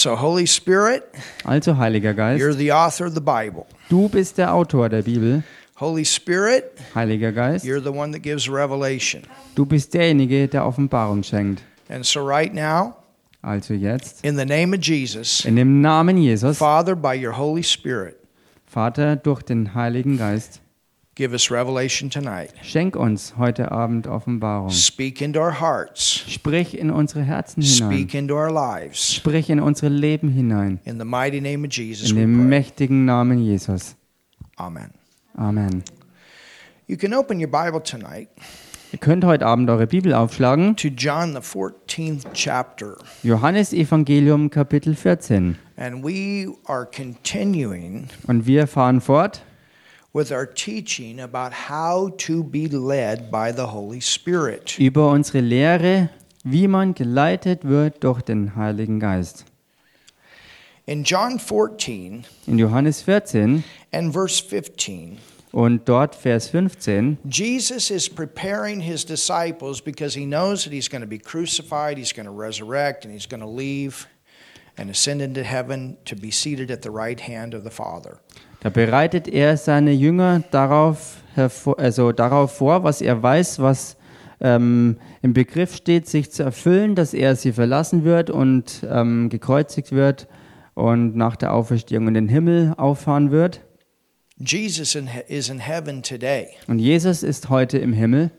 So, Holy Spirit, Also, Heiliger Geist, you're the author of the Bible. du bist der Autor der Bibel. Holy Spirit, Heiliger Geist, you're the one that gives revelation. du bist derjenige, der Offenbarung schenkt. And so, right now, Also jetzt, in the name of Jesus, in dem Namen Jesus, Father, by your Holy Spirit, Vater, durch den Heiligen Geist, give us revelation tonight. schenk uns heute Abend Offenbarung. Speak into our hearts, Sprich in unsere Herzen hinein. speak into our lives. Sprich in unsere Leben hinein. In the mighty name of Jesus, In dem mächtigen Namen Jesus. Amen. Amen. You can open your Bible tonight Ihr könnt heute Abend eure Bibel aufschlagen. to John, the 14th chapter. Johannes Evangelium Kapitel 14. And we are continuing Und wir fahren fort with our teaching about how to be led by the Holy Spirit. über unsere Lehre, wie man geleitet wird durch den Heiligen Geist. In John 14 In Johannes 14 and verse 15, und dort Vers 15 Jesus is preparing his disciples because he knows that he's going to be crucified, he's going to resurrect, and he's going to leave and ascend into heaven to be seated at the right hand of the Father. Da bereitet er seine Jünger darauf, hervor, also darauf vor, was er weiß, was ähm, im Begriff steht, sich zu erfüllen, dass er sie verlassen wird und ähm, gekreuzigt wird und nach der Auferstehung in den Himmel auffahren wird. Jesus is in heaven today. Und Jesus ist heute im Himmel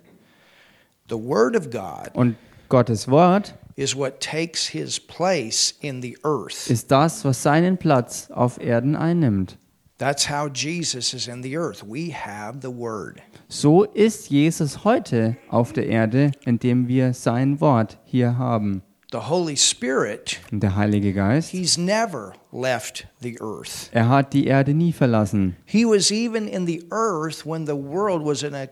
The Word of God und Gottes Wort is what takes his place in the earth. ist das, was seinen Platz auf Erden einnimmt. That's how Jesus is in the earth. We have the Word. So ist Jesus heute auf der Erde, indem wir sein Wort hier haben. The Holy Spirit, Und der Heilige Geist, he's never left the earth. er hat die Erde nie verlassen. He was even in the earth when the world was in a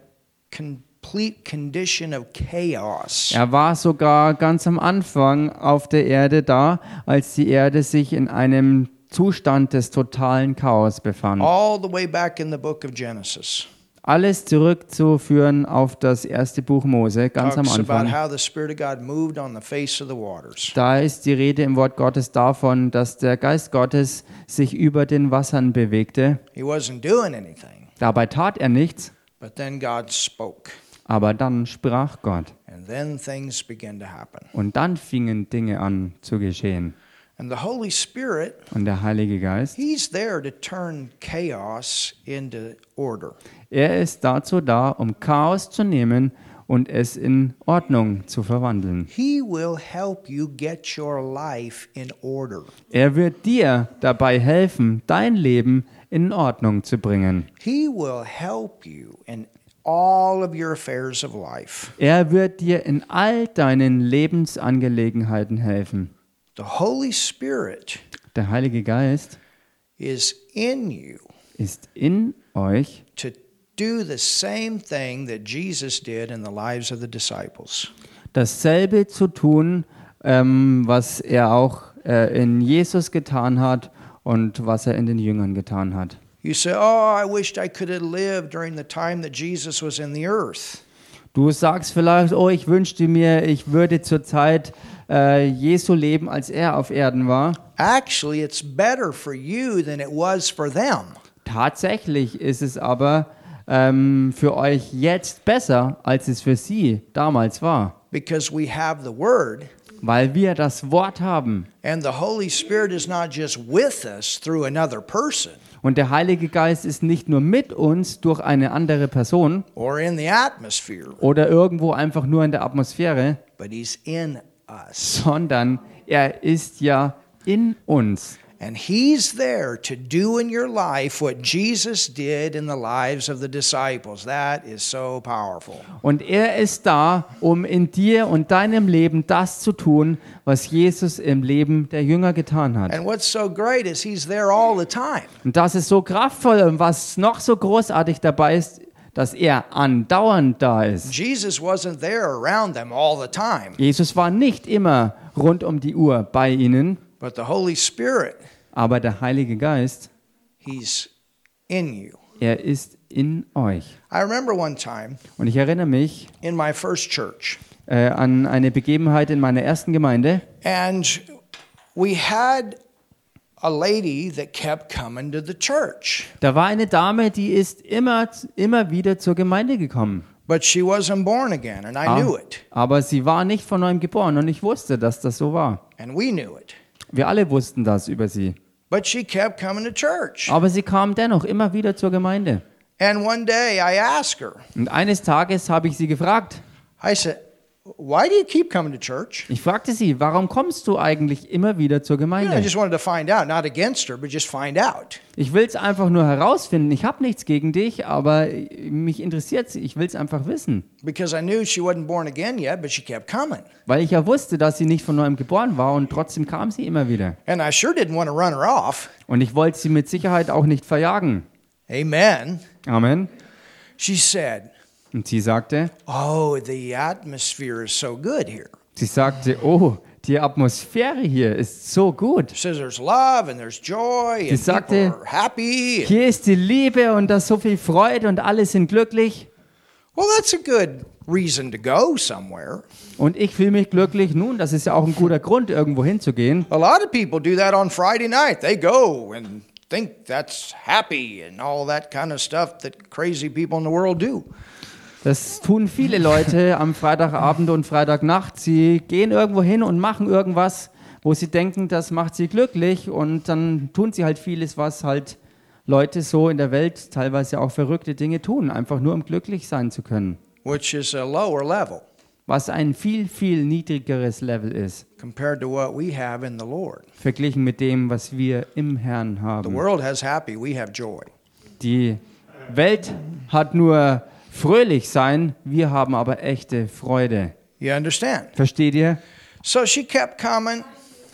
complete condition of chaos. Er war sogar ganz am Anfang auf der Erde da, als die Erde sich in einem Zustand des totalen Chaos befand. All the way back in the book of Genesis. Alles zurückzuführen auf das erste Buch Mose, ganz am Anfang. Da ist die Rede im Wort Gottes davon, dass der Geist Gottes sich über den Wassern bewegte. He wasn't doing anything, Dabei tat er nichts, but then God spoke, aber dann sprach Gott. and then things began to happen. Und dann fingen Dinge an zu geschehen. And the Holy Spirit, Und der Heilige Geist, He's there to turn chaos into order. er ist dazu da, um Chaos zu nehmen und es in Ordnung zu verwandeln. He will help you get your life in order. Er wird dir dabei helfen, dein Leben in Ordnung zu bringen. He will help you in all of your affairs of life. Er wird dir in all deinen Lebensangelegenheiten helfen. The Holy Spirit Der Heilige Geist is in you ist in euch, to do the same thing that Jesus did in the lives of the disciples. dasselbe zu tun, ähm, was er auch äh, in Jesus getan hat und was er in den Jüngern getan hat. You say, Oh, I wished I could have lived during the time that Jesus was in the earth. Du sagst vielleicht, oh, ich wünschte mir, ich würde zur Zeit äh, Jesu leben, als er auf Erden war. Actually, it's better for you than it was for them. Tatsächlich ist es aber ähm, für euch jetzt besser, als es für sie damals war, because we have the Word, weil wir das Wort haben. and the Holy Spirit is not just with us through another person Und der Heilige Geist ist nicht nur mit uns durch eine andere Person or in the atmosphere, oder irgendwo einfach nur in der Atmosphäre, sondern er ist ja in uns. And He's there to do in your life what Jesus did in the lives of the disciples. That is so powerful. Und er ist da, um in dir und deinem Leben das zu tun, was Jesus im Leben der Jünger getan hat. And what's so great is He's there all the time. Und das ist so kraftvoll und was noch so großartig dabei ist, dass er andauernd da ist. Jesus wasn't there around them all the time, Jesus war nicht immer rund um die Uhr bei ihnen, but the Holy Spirit, aber der Heilige Geist, He's in you. er ist in euch. I remember one time Und ich erinnere mich in my first church, äh, an eine Begebenheit in meiner ersten Gemeinde. and we had a lady that kept coming to the church, Da war eine Dame, die ist immer, immer wieder zur Gemeinde gekommen. but she wasn't born again, and I Ah. knew it, Aber sie war nicht von neuem geboren und ich wusste, dass das so war. and we knew it. Wir alle wussten das über sie. But she kept coming to church. Aber sie kam dennoch immer wieder zur Gemeinde. And one day I asked her, Und eines Tages habe ich sie gefragt. I said, Why do you keep coming to church? Ich fragte sie, warum kommst du eigentlich immer wieder zur You know, I Gemeinde? just wanted to find out, not against her, but just find out. Ich will es einfach nur herausfinden. Ich habe nichts gegen dich, aber mich interessiert Ich will es einfach wissen. Because I knew she wasn't born again yet, but she kept coming. Weil ich ja wusste, dass sie nicht von neuem geboren war und trotzdem kam sie immer wieder. And I sure didn't want to run her off. Und ich wollte sie mit Sicherheit auch nicht verjagen. Amen. Amen. She said, Und sie sagte, Oh, the atmosphere is so good here. sie sagte, oh, die Atmosphäre hier ist so gut. And sagte. Hier ist die Liebe und da ist so viel Freude und alle sind glücklich. Well, that's a good reason to go somewhere. Und ich fühle mich glücklich. Nun, das ist ja auch ein guter Grund, irgendwo hinzugehen. A lot of people do that on Friday night. They go and think that's happy and all that kind of stuff that crazy people in the world do. Das tun viele Leute am Freitagabend und Freitagnacht. Sie gehen irgendwo hin und machen irgendwas, wo sie denken, das macht sie glücklich. Und dann tun sie halt vieles, was halt Leute so in der Welt teilweise auch verrückte Dinge tun, einfach nur um glücklich sein zu können. which is a lower level Was ein viel, viel niedrigeres Level ist, compared to what we have in the Lord. verglichen mit dem, was wir im Herrn The haben. world has happy, we have joy. Die Welt hat nur fröhlich sein, wir haben aber echte Freude. You understand? Versteht ihr? So she kept coming.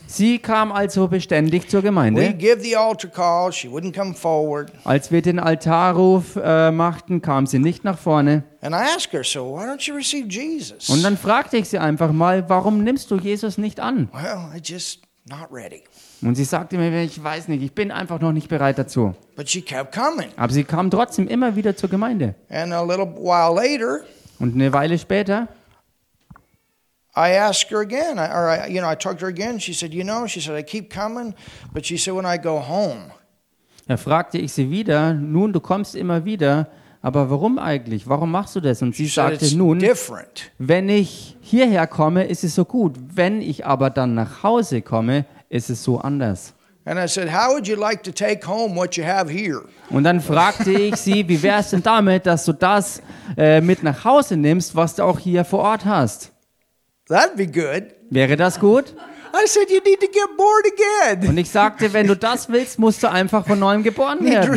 Sie kam also beständig zur Gemeinde. give the altar call. She wouldn't come forward. Als wir den Altarruf äh, machten, kam sie nicht nach vorne. And I asked her, so why don't you receive Jesus? Und dann fragte ich sie einfach mal, warum nimmst du Jesus nicht an? well, I just not ready. Und sie sagte mir, ich weiß nicht, ich bin einfach noch nicht bereit dazu. But she kept coming. Aber sie kam trotzdem immer wieder zur Gemeinde. And a little while later, Und eine Weile später I asked her again, I, or I, you know, I talked to her again. She said, you know, she said I keep coming, but she said when I go home, da fragte ich sie wieder, nun, du kommst immer wieder, aber warum eigentlich? Warum machst du das? Und sie she said it's sagte, nun, different. wenn ich hierher komme, ist es so gut. Wenn ich aber dann nach Hause komme, ist es so anders. And I said, how would you like to take home what you have here? Und dann fragte ich sie, wie wäre es denn damit, dass du das äh, mit nach Hause nimmst, was du auch hier vor Ort hast? That'd be good. Wäre das gut? I said, you need to get born again. Und ich sagte, wenn du das willst, musst du einfach von neuem geboren werden,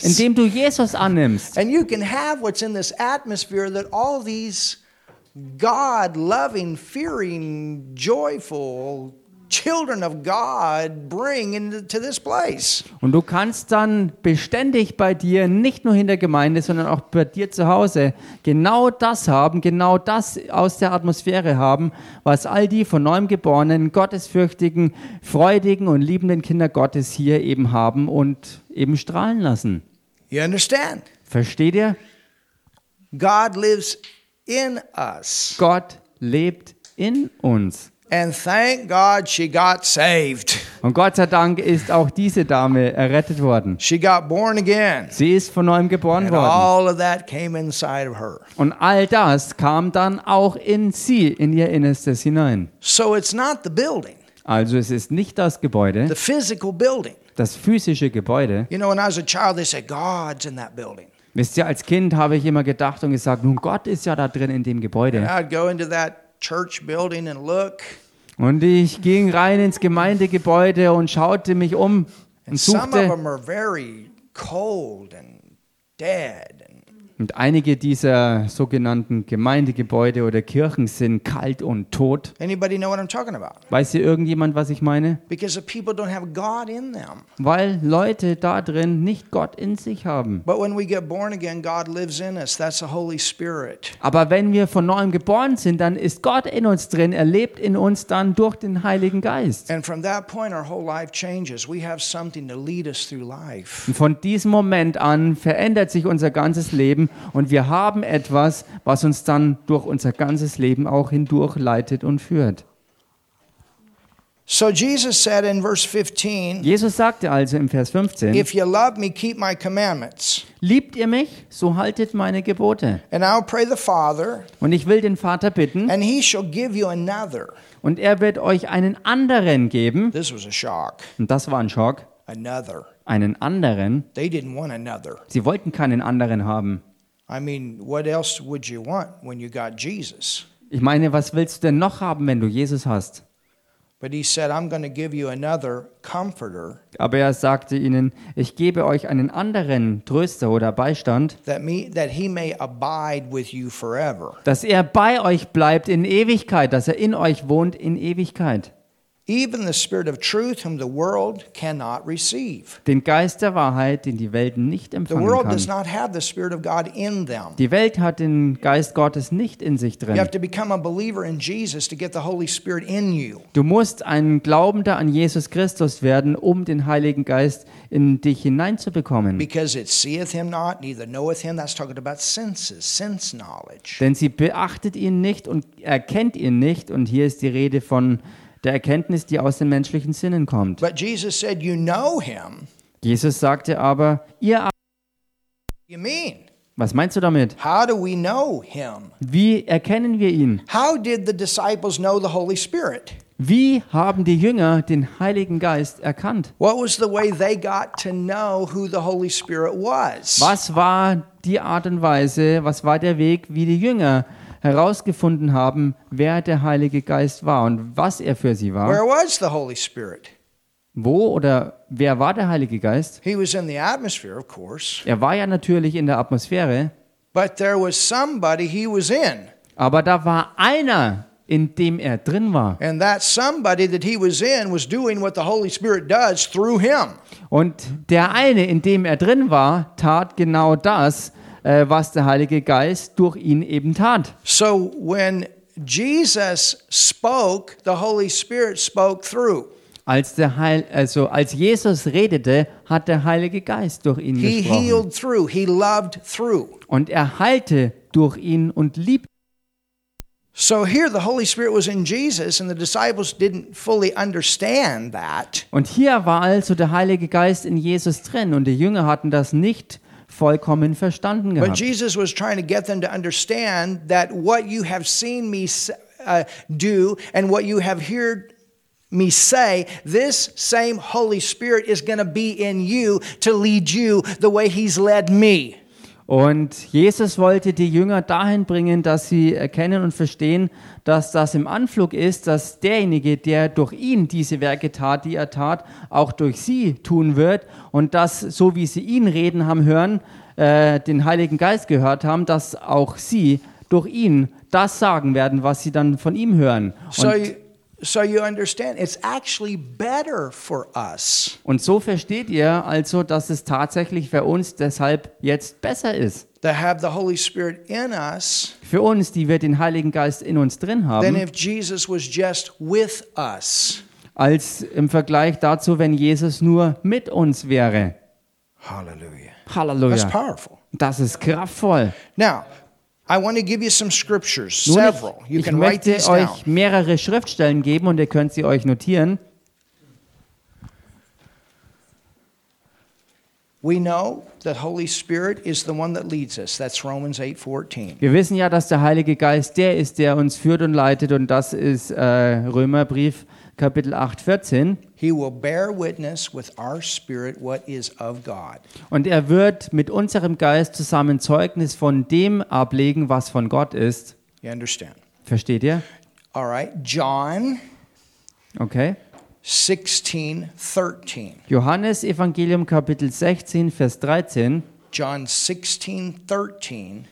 indem du Jesus annimmst. And you can have what's in this atmosphere that all these God loving, fearing, joyful children of God bring into this place. Und du kannst dann beständig bei dir, nicht nur in der Gemeinde, sondern auch bei dir zu Hause, genau das haben, genau das aus der Atmosphäre haben, was all die von neuem geborenen, gottesfürchtigen, freudigen und liebenden Kinder Gottes hier eben haben und eben strahlen lassen. You understand? Versteht ihr? God lives in us. Gott lebt in uns. And thank God she got saved. Und Gott sei Dank ist auch diese Dame errettet worden. She got born again. Sie ist von neuem geboren And worden. all of that came inside of her. Und all das kam dann auch in sie, in ihr Innerstes hinein. So it's not the building, Also es ist nicht das Gebäude, the physical building. das physische Gebäude. You know, when I was a child, they said, God's in that building. Wisst ihr, als Kind habe ich immer gedacht und gesagt, nun Gott ist ja da drin in dem And Gebäude. I'd go into that church building and look, Und ich ging rein ins Gemeindegebäude und schaute mich um und and some of suchte. them are very cold and dead. Und einige dieser sogenannten Gemeindegebäude oder Kirchen sind kalt und tot. anybody know what I'm talking about? Weiß hier irgendjemand, was ich meine? Because the people don't have God in them. Weil Leute da drin nicht Gott in sich haben. But when we get born again, God lives in us. That's the Holy Spirit. Aber wenn wir von neuem geboren sind, dann ist Gott in uns drin. Er lebt in uns dann durch den Heiligen Geist. And from that point, our whole life changes. We have something to lead us through life. Und von diesem Moment an verändert sich unser ganzes Leben und wir haben etwas, was uns dann durch unser ganzes Leben auch hindurch leitet und führt. So Jesus said in verse 15, Jesus sagte also im Vers 15, If you love me, keep my commandments. liebt ihr mich, so haltet meine Gebote. And I'll pray the Father, Und ich will den Vater bitten, and he shall give you another. und er wird euch einen anderen geben. This was a shock. Und das war ein Schock. Another. Einen anderen. They didn't want another. Sie wollten keinen anderen haben. I mean, what else would you want when you got Jesus? Ich meine, was willst du denn noch haben, wenn du Jesus hast? But he said, I'm going to give you another comforter Aber er sagte ihnen, ich gebe euch einen anderen Tröster oder Beistand, that me that he may abide with you forever. dass er bei euch bleibt in Ewigkeit, dass er in euch wohnt in Ewigkeit. Even the spirit of truth whom the world cannot receive. Den Geist der Wahrheit, den die Welt nicht The empfangen world does kann. not have the spirit of God in them. Die Welt hat den Geist Gottes nicht in sich You have drin. to become a believer in Jesus to get the Holy Spirit in you. Du musst ein Glaubender an Jesus Christus werden, um den Heiligen Geist in dich hineinzubekommen. Because it seeth him not, neither knoweth him. That's talking about senses, sense knowledge. Denn sie beachtet ihn nicht und erkennt ihn nicht. Und hier ist die Rede von der Erkenntnis, die aus den menschlichen Sinnen kommt. But Jesus said, You know him. Jesus sagte aber, ihr, You mean? was meinst du damit? How do we know him? Wie erkennen wir ihn? How did the disciples know the Holy Spirit? Wie haben die Jünger den Heiligen Geist erkannt? What was the way they got to know who the Holy Spirit was? Was war die Art und Weise, was war der Weg, wie die Jünger herausgefunden haben, wer der Heilige Geist war und was er für sie war? Where was the Holy Spirit? Wo oder wer war der Heilige Geist? He was in the atmosphere, of course, Er war ja natürlich in der Atmosphäre, but there was somebody he was in. aber da war einer, in dem er drin war. And that somebody that he was in was doing what the Holy Spirit does through him. Und der eine, in dem er drin war, tat genau das, äh, was der Heilige Geist durch ihn eben tat. So when Jesus spoke, the Holy Spirit spoke through. Als, der Heil, also als Jesus redete, hat der Heilige Geist durch ihn He gesprochen. healed through, he loved through. Und er heilte durch ihn und liebte. So here the Holy Spirit was in Jesus, and the disciples didn't fully understand that. Und hier war also der Heilige Geist in Jesus drin und die Jünger hatten das nicht vollkommen verstanden But. Jesus was trying to get them to understand that what you have seen me uh, do and what you have heard me say, this same Holy Spirit is going to be in you to lead you the way He's led me. Und Jesus wollte die Jünger dahin bringen, dass sie erkennen und verstehen, dass das im Anflug ist, dass derjenige, der durch ihn diese Werke tat, die er tat, auch durch sie tun wird und dass, so wie sie ihn reden haben hören, äh, den Heiligen Geist gehört haben, dass auch sie durch ihn das sagen werden, was sie dann von ihm hören. So Und, you, so you understand, it's actually better for us und so versteht ihr also, dass es tatsächlich für uns deshalb jetzt besser ist. to have the Holy Spirit in us Für uns, die wir den Heiligen Geist in uns drin haben. than if Jesus was just with us. als im Vergleich dazu, wenn Jesus nur mit uns wäre. Hallelujah. That's Halleluja. powerful. Das ist kraftvoll. Now, I want to give you some scriptures, several. ich, You ich can write möchte these down. euch mehrere Schriftstellen geben und ihr könnt sie euch notieren. We know that Holy Spirit is the one that leads us. That's Romans 8:14. Wir wissen ja, dass der Heilige Geist der ist, der uns führt und leitet und das ist äh, Römerbrief Kapitel 8, 14. He will bear witness with our spirit what is of God. Und er wird mit unserem Geist zusammen Zeugnis von dem ablegen, was von Gott ist. You understand? Versteht ihr? All right. John Okay. 16, 13. Johannes Evangelium Kapitel 16, Vers 13. John 16, 13.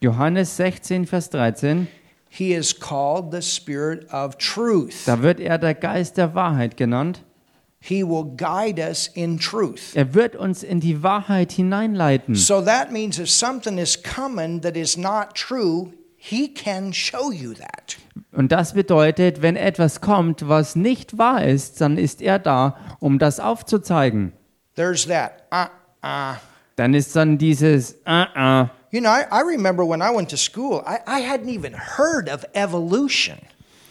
Johannes 16, Vers 13. He is called the Spirit of truth. Da wird er der Geist der Wahrheit genannt. He will guide us in truth. Er wird uns in die Wahrheit hineinleiten. So that means if something is coming that is not true, he can show you that. Und das bedeutet, wenn etwas kommt, was nicht wahr ist, dann ist er da, um das aufzuzeigen. There's that. Uh uh. Dann ist dann dieses uh uh. You know, I, I remember when I went to school, I, I hadn't even heard of evolution.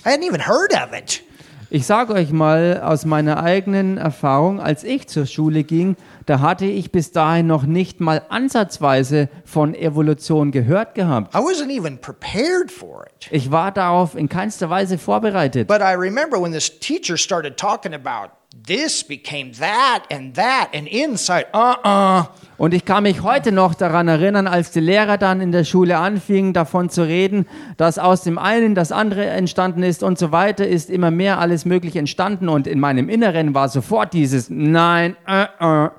I hadn't even heard of it. Ich sage euch mal aus meiner eigenen Erfahrung, als ich zur Schule ging, da hatte ich bis dahin noch nicht mal ansatzweise von Evolution gehört gehabt. I wasn't even prepared for it. Ich war darauf in keinster Weise vorbereitet. But I remember when this teacher started talking about this became that and that and inside, uh uh Und ich kann mich heute noch daran erinnern, als die Lehrer dann in der Schule anfingen, davon zu reden, dass aus dem einen das andere entstanden ist und so weiter, ist immer mehr alles Mögliche entstanden. Und in meinem Inneren war sofort dieses Nein, uh, uh.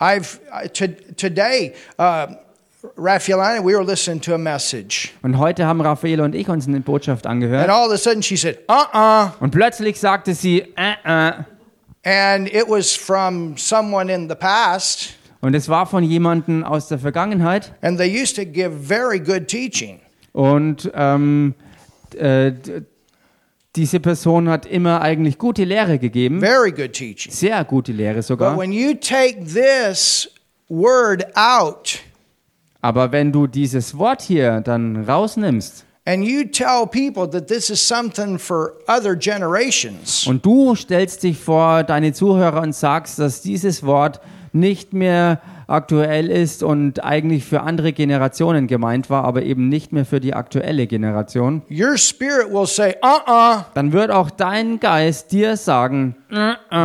I've to, today, uh, Raphael and I, we were listening to a message, Und heute haben Raphael und ich uns eine Botschaft and angehört. all of a sudden she said, "Uh uh," Und plötzlich sagte sie, äh. and it was from someone in the past, Und es war von jemandem aus der Vergangenheit. and they used to give very good teaching. Und ähm, äh, diese Person hat immer eigentlich gute Lehre gegeben. Very good teaching. Sehr gute Lehre But sogar. when you take this word out Aber wenn du dieses Wort hier dann rausnimmst and you tell people that this is something for other generations, und du stellst dich vor deine Zuhörer und sagst, dass dieses Wort nicht mehr aktuell ist und eigentlich für andere Generationen gemeint war, aber eben nicht mehr für die aktuelle Generation, your spirit will say, "Uh uh, dann wird auch dein Geist dir sagen,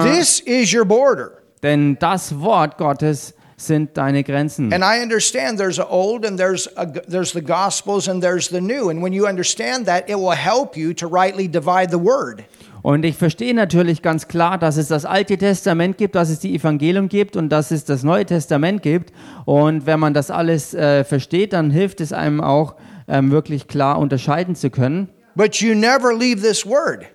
this is your border." denn das Wort Gottes sind deine Grenzen. And I understand there's a old and there's a, there's the gospels and there's the new. And when you understand that, it will help you to rightly divide the word. Und ich verstehe natürlich ganz klar, dass es das Alte Testament gibt, dass es die Evangelium gibt und dass es das Neue Testament gibt. Und wenn man das alles äh, versteht, dann hilft es einem auch, ähm, wirklich klar unterscheiden zu können. But you never leave this word.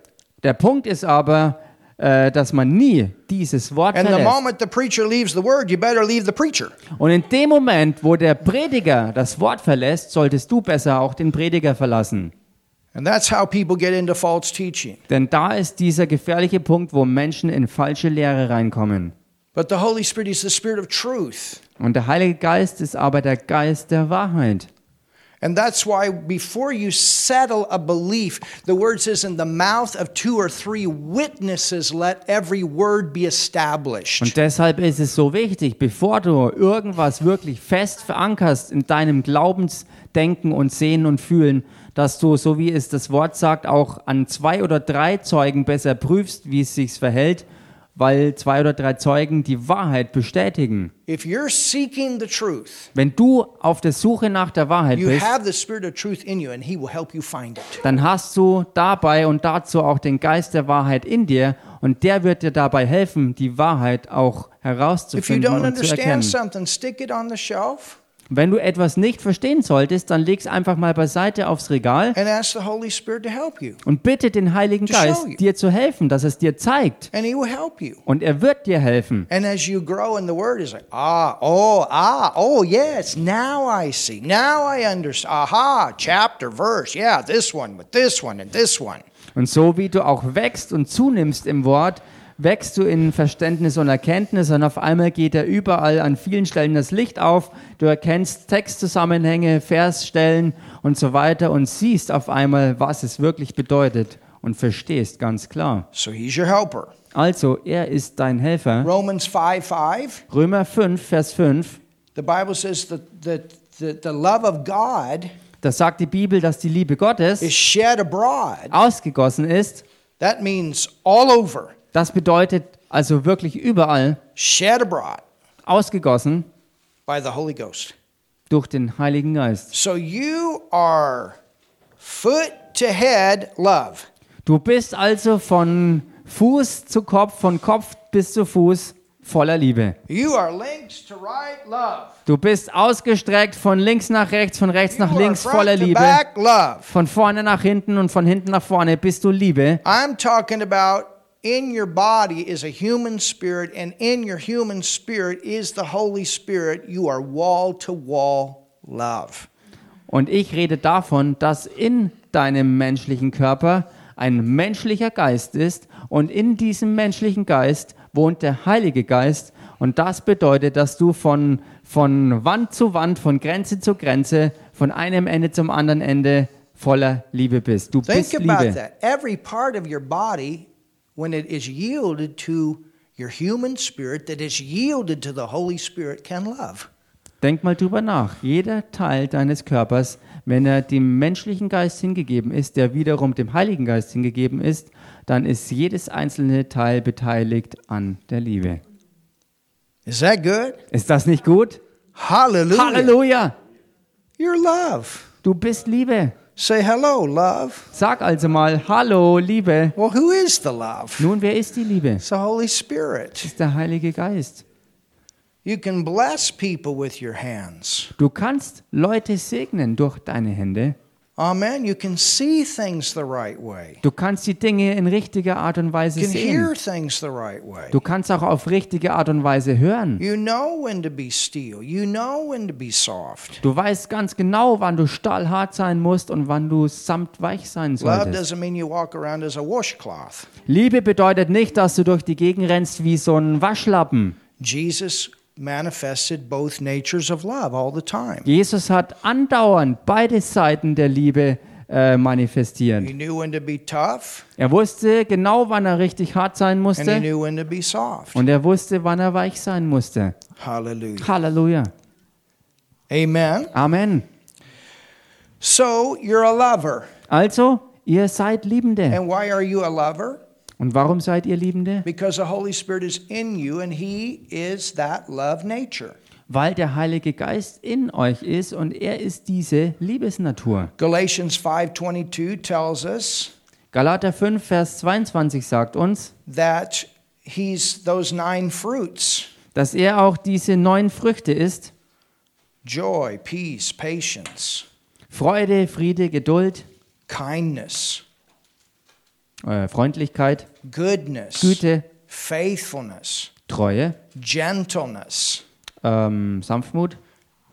Der Punkt ist aber, dass man nie dieses Wort And the verlässt. moment the preacher leaves the word, you better leave the preacher. Und in dem Moment, wo der Prediger das Wort verlässt, solltest du besser auch den Prediger verlassen. And that's how people get into false teaching. Denn da ist dieser gefährliche Punkt, wo Menschen in falsche Lehre reinkommen. But the Holy Spirit is the Spirit of truth. Und der Heilige Geist ist aber der Geist der Wahrheit. And that's why before you settle a belief, the word says, in the mouth of two or three witnesses, let every word be established. Und deshalb ist es so wichtig, bevor du irgendwas wirklich fest verankerst in deinem Glaubensdenken und Sehen und Fühlen, dass du, so wie es das Wort sagt, auch an zwei oder drei Zeugen besser prüfst, wie es sich verhält, weil zwei oder drei Zeugen die Wahrheit bestätigen. If you're seeking the truth, Wenn du auf der Suche nach der Wahrheit you bist, have the Spirit of truth in you, and He will help you find it. dann hast du dabei und dazu auch den Geist der Wahrheit in dir und der wird dir dabei helfen, die Wahrheit auch If you herauszufinden don't und zu understand erkennen. something, stick it on the shelf Wenn du etwas nicht verstehen solltest, dann leg's einfach mal beiseite aufs Regal und bitte den Heiligen Geist, dir zu helfen, dass es dir zeigt. Und er wird dir helfen. And as you grow in the Word, it's like, ah, oh, ah, oh, yes, now I see. Now I understand. Aha, chapter, verse. Yeah, this one with this one and this one. Und so wie du auch wächst und zunimmst im Wort, wächst du in Verständnis und Erkenntnis und auf einmal geht er überall an vielen Stellen das Licht auf. Du erkennst Textzusammenhänge, Versstellen und so weiter und siehst auf einmal, was es wirklich bedeutet und verstehst ganz klar. So He's your helper. Also, er ist dein Helfer. Romans 5 5, Römer 5, Vers 5. the Bible says that, that, that the love of God Da sagt die Bibel, dass die Liebe is Gottes shed abroad. ausgegossen ist. That means all over, Das bedeutet also wirklich überall shed abroad ausgegossen by the Holy Ghost. durch den Heiligen Geist. So you are foot to head love. Du bist also von Fuß zu Kopf, von Kopf bis zu Fuß voller Liebe. You are links to right love. Du bist ausgestreckt von links nach rechts, von rechts You nach links voller Liebe. back. Von vorne nach hinten und von hinten nach vorne bist du Liebe. I'm talking about in your body is a human spirit, and in your human spirit is the Holy Spirit. You are wall to wall love. Und ich rede davon, dass in deinem menschlichen Körper ein menschlicher Geist ist und in diesem menschlichen Geist wohnt der Heilige Geist und das bedeutet, dass du von, von Wand zu Wand, von Grenze zu Grenze, von einem Ende zum anderen Ende voller Liebe bist. Du Think bist about Liebe. that. Every part of your body, when it is yielded to your human spirit, that is yielded to the Holy Spirit, can love. Denk mal drüber nach. Jeder Teil deines Körpers, wenn er dem menschlichen Geist hingegeben ist, der wiederum dem Heiligen Geist hingegeben ist, dann ist jedes einzelne Teil beteiligt an der Liebe. Is that good? Ist das nicht gut? Hallelujah. Halleluja! You're love. Du bist Liebe. Say hello, love. Sag also mal Hallo, Liebe. Well, who is the love? Nun, wer ist die Liebe? It's the Holy Spirit. Ist der Heilige Geist. You can bless people with your hands. Du kannst Leute segnen durch deine Hände. Amen. You can see things the right way. Du kannst die Dinge in richtiger Art und Weise You can hear sehen. things the right way. Du kannst auch auf richtige Art und Weise hören. You know when to be steel. You know when to be soft. Du weißt ganz genau, wann du stahlhart sein musst und wann du samtweich sein Love solltest. doesn't mean you walk around as a washcloth. Liebe bedeutet nicht, dass du durch die Gegend rennst wie so ein Waschlappen. Jesus manifested both natures of love all the time. Jesus hat andauernd beide Seiten der Liebe äh, manifestiert. He knew when to be tough Er wusste genau, wann er richtig hart sein and he musste knew when to be soft. und er wusste, wann er weich sein musste. Hallelujah. Halleluja. Amen. Amen. So you're a lover. Also, ihr seid Liebende. And why are you a lover? Und warum seid ihr Liebende? Because the Holy Spirit is in you and he is that love nature. Weil der Heilige Geist in euch ist und er ist diese Liebesnatur. Galatians 5:22 tells us Galater 5, Vers 22 sagt uns, that he's those nine fruits: dass er auch diese neun Früchte ist. joy, peace, patience, Freude, Friede, Geduld, kindness, äh, Freundlichkeit, goodness, Güte, faithfulness, Treue, gentleness, ähm, Sanftmut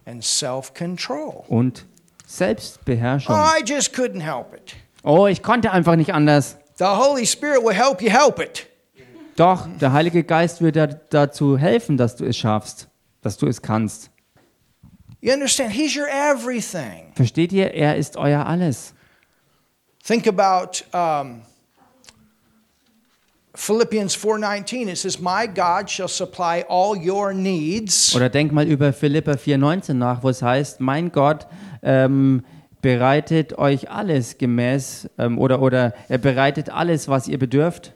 and self-control. und Selbstbeherrschung. I just couldn't help it. Oh, ich konnte einfach nicht anders. The Holy Spirit will help you help it. Doch, der Heilige Geist wird dir dazu helfen, dass du es schaffst, dass du es kannst. You understand? He's your everything. Versteht ihr? Er ist euer alles. Think about um, Philippians 4:19. It says, "My God shall supply all your needs Oder denk mal über Philippa 4,19 nach, wo es heißt, mein Gott ähm, bereitet euch alles gemäß, ähm, oder, oder er bereitet alles, was ihr bedürft.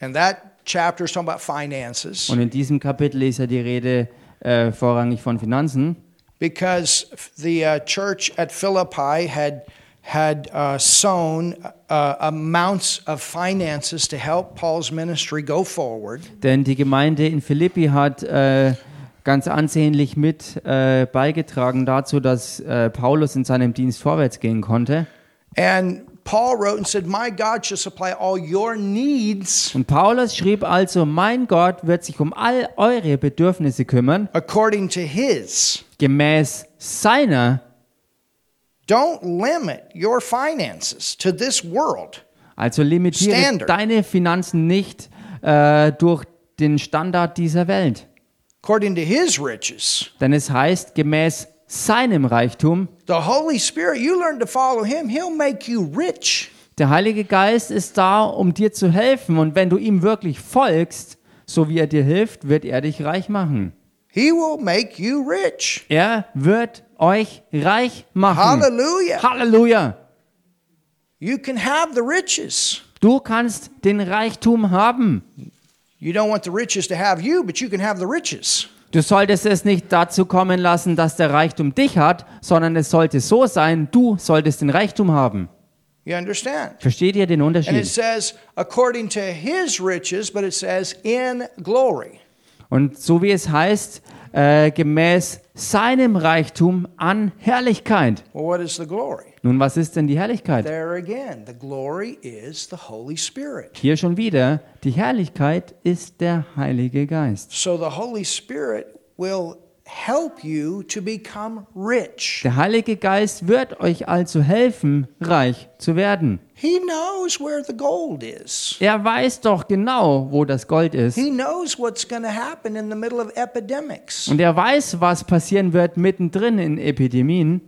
And that chapter is talking about finances Und in diesem Kapitel ist ja die Rede äh, vorrangig von Finanzen. because the uh, church at Philippi had had uh, sown uh, amounts of finances to help Paul's ministry go forward. Denn die Gemeinde in Philippi hat äh, ganz ansehnlich mit äh, beigetragen dazu, dass äh, Paulus in seinem Dienst vorwärts gehen konnte. And Paul wrote and said, "My God shall supply all your needs Und Paulus schrieb also, mein Gott wird sich um all eure Bedürfnisse kümmern, according to his." gemäß seiner Don't limit your finances to this world. Also limitiere Standard. deine Finanzen nicht äh, durch den Standard dieser Welt. According to his riches. Denn es heißt, gemäß seinem Reichtum, The Holy Spirit, you learn to follow him, he'll make you rich. der Heilige Geist ist da, um dir zu helfen. Und wenn du ihm wirklich folgst, so wie er dir hilft, wird er dich reich machen. He will make you rich. Er wird euch reich machen. Hallelujah. Halleluja. You can have the riches. Du kannst den Reichtum haben. You don't want the riches to have you, but you can have the riches. Du solltest es nicht dazu kommen lassen, dass der Reichtum dich hat, sondern es sollte so sein, du solltest den Reichtum haben. You understand? Versteht ihr den And it Unterschied? says, according to his riches, but it says in glory. Und so wie es heißt, äh, gemäß seinem Reichtum an Herrlichkeit. Well, what is the glory? Nun, was ist denn die Herrlichkeit? There again, the glory is the Holy Spirit. Hier schon wieder, die Herrlichkeit ist der Heilige Geist. So the Holy Spirit will help you to become rich. Der Heilige Geist wird euch also helfen, reich zu werden. He knows where the gold is. Er weiß doch genau, wo das Gold ist. He knows what's going to happen in the middle of epidemics. Und er weiß, was passieren wird mittendrin in Epidemien.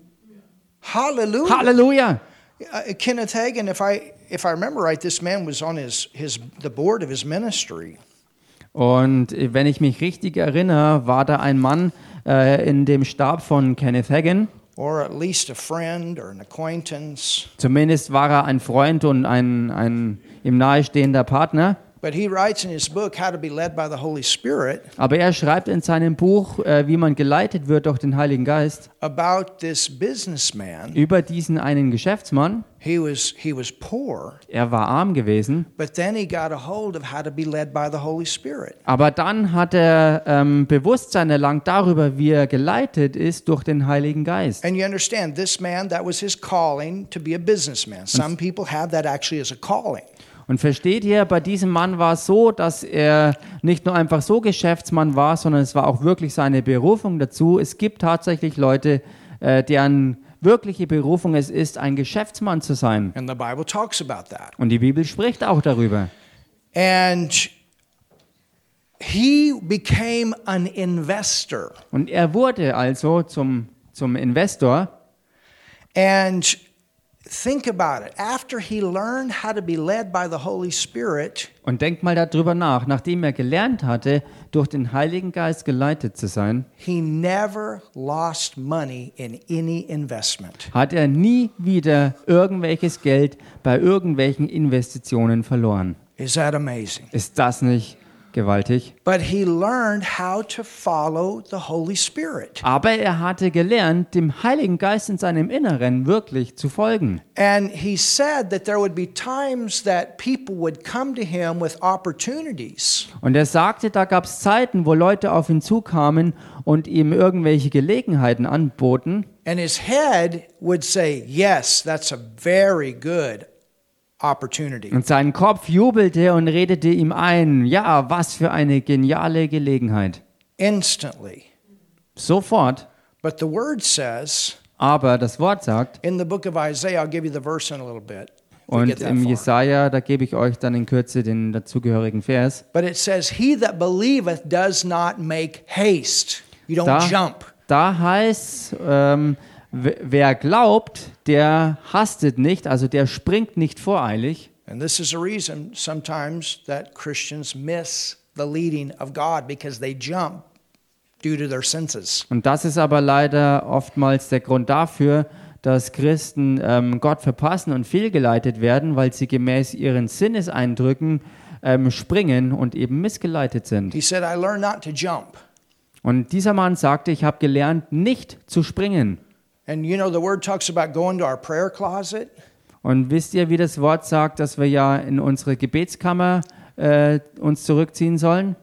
Hallelujah. Halleluja! Uh, Kenneth Hagin, if I if I remember right, this man was on his his the board of his ministry. Und wenn ich mich richtig erinnere, war da ein Mann äh, in dem Stab von Kenneth Hagin. or at least a friend or an acquaintance. Zumindest war er ein Freund und ein, ein ihm nahestehender Partner. But he writes in his book, How to Be Led by the Holy Spirit, Aber er schreibt in seinem Buch, äh, wie man geleitet wird durch den Heiligen Geist, about this businessman. über diesen einen Geschäftsmann. He was, he was poor, Er war arm gewesen, but then he got a hold of how to be led by the Holy Spirit. aber dann hat er ähm, Bewusstsein erlangt darüber, wie er geleitet ist durch den Heiligen Geist. And you understand, this man, that was his calling to be a businessman. Some people have that actually as a calling. Und versteht ihr, bei diesem Mann war es so, dass er nicht nur einfach so Geschäftsmann war, sondern es war auch wirklich seine Berufung dazu. Es gibt tatsächlich Leute, äh, deren wirkliche Berufung es ist, ein Geschäftsmann zu sein. And the Bible talks about that. Und die Bibel spricht auch darüber. And he became an investor. Und er wurde also zum, zum Investor. And think about it. After he learned how to be led by the Holy Spirit, Und denkt mal darüber nach, nachdem er gelernt hatte, durch den Heiligen Geist geleitet zu sein, he never lost money in any investment. hat er nie wieder irgendwelches Geld bei irgendwelchen Investitionen verloren. Is that amazing? Ist das nicht gewaltig? But he learned how to follow the Holy Spirit. Aber er hatte gelernt, dem Heiligen Geist in seinem Inneren wirklich zu folgen. And he said that there would be times that people would come to him with opportunities. Und er sagte, da gab es Zeiten, wo Leute auf ihn zukamen und ihm irgendwelche Gelegenheiten anboten. And his head would say, Yes, that's a very good opportunity. Und sein Kopf jubelte und redete ihm ein, ja, was für eine geniale Gelegenheit. Instantly. Sofort. But the word says Aber das Wort sagt, in the book of Isaiah, I'll give you the verse in a little bit. und im. Jesaja, da gebe ich euch dann in Kürze den dazugehörigen Vers. But it says, He that believeth does not make haste. You don't Da, jump. da heißt, ähm, wer glaubt, der hastet nicht, also der springt nicht voreilig. And this is a reason sometimes that Christians miss the leading of God because they jump due to their senses. Und das ist aber leider oftmals der Grund dafür, dass Christen ähm, Gott verpassen und fehlgeleitet werden, weil sie gemäß ihren Sinneseindrücken ähm, springen und eben missgeleitet sind. He said, I learned not to jump. Und dieser Mann sagte, ich habe gelernt, nicht zu springen. And you know, the word talks about going to our prayer closet. Und wisst ihr, wie das Wort sagt, dass wir ja in unsere Gebetskammer äh, uns zurückziehen sollen?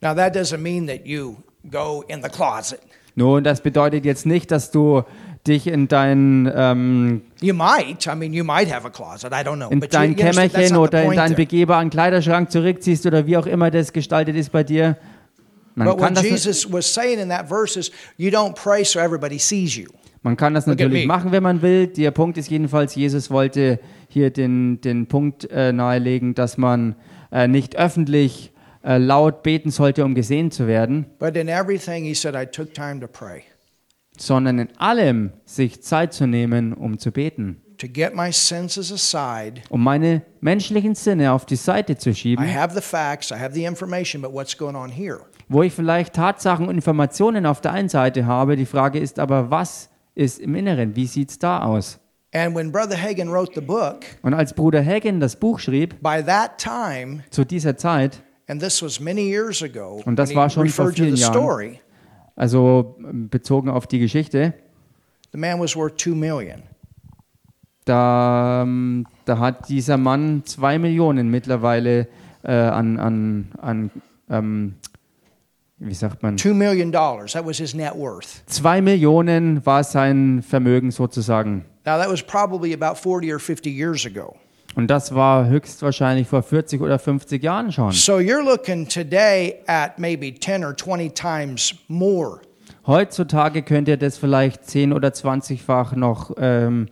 Now, that doesn't mean that you go in the closet. Nun, das bedeutet jetzt nicht, dass du dich in dein, ähm, You might. I mean, you might have a closet. I don't know. in dein Kämmerchen oder in deinen begehbaren Kleiderschrank zurückziehst oder wie auch immer das gestaltet ist bei dir. Man But kann, what das, Jesus was saying in that verse is, you don't pray so everybody sees you. Man kann das natürlich machen, wenn man will. Der Punkt ist jedenfalls, Jesus wollte hier den, den Punkt äh, nahelegen, dass man äh, nicht öffentlich äh, laut beten sollte, um gesehen zu werden, But in everything, he said, I took time to pray, sondern in allem sich Zeit zu nehmen, um zu beten. to get my senses aside. Um meine menschlichen Sinne auf die Seite zu I schieben, have the facts, I have the information, but what's going on here? wo ich vielleicht Tatsachen und Informationen auf der einen Seite habe. Die Frage ist aber, was ist im Inneren? Wie sieht es da aus? And when Brother Hagen wrote the book, Und als Bruder Hagen das Buch schrieb, by that time, zu dieser Zeit, and this was many years ago, Und das when war schon vor referred to vielen the Jahren. story, also ähm, bezogen auf die Geschichte, the man was worth two million. da, ähm, da hat dieser Mann zwei Millionen mittlerweile äh, an, an, an ähm, wie sagt man, Two million dollars. That was his net worth. zwei Millionen war sein Vermögen sozusagen. Now that was probably about 40 or 50 years ago. Und das war höchstwahrscheinlich vor 40 oder 50 Jahren schon. So you're looking today at maybe 10 or 20 times more. Heutzutage könnt ihr das vielleicht 10 oder 20-fach noch ähm,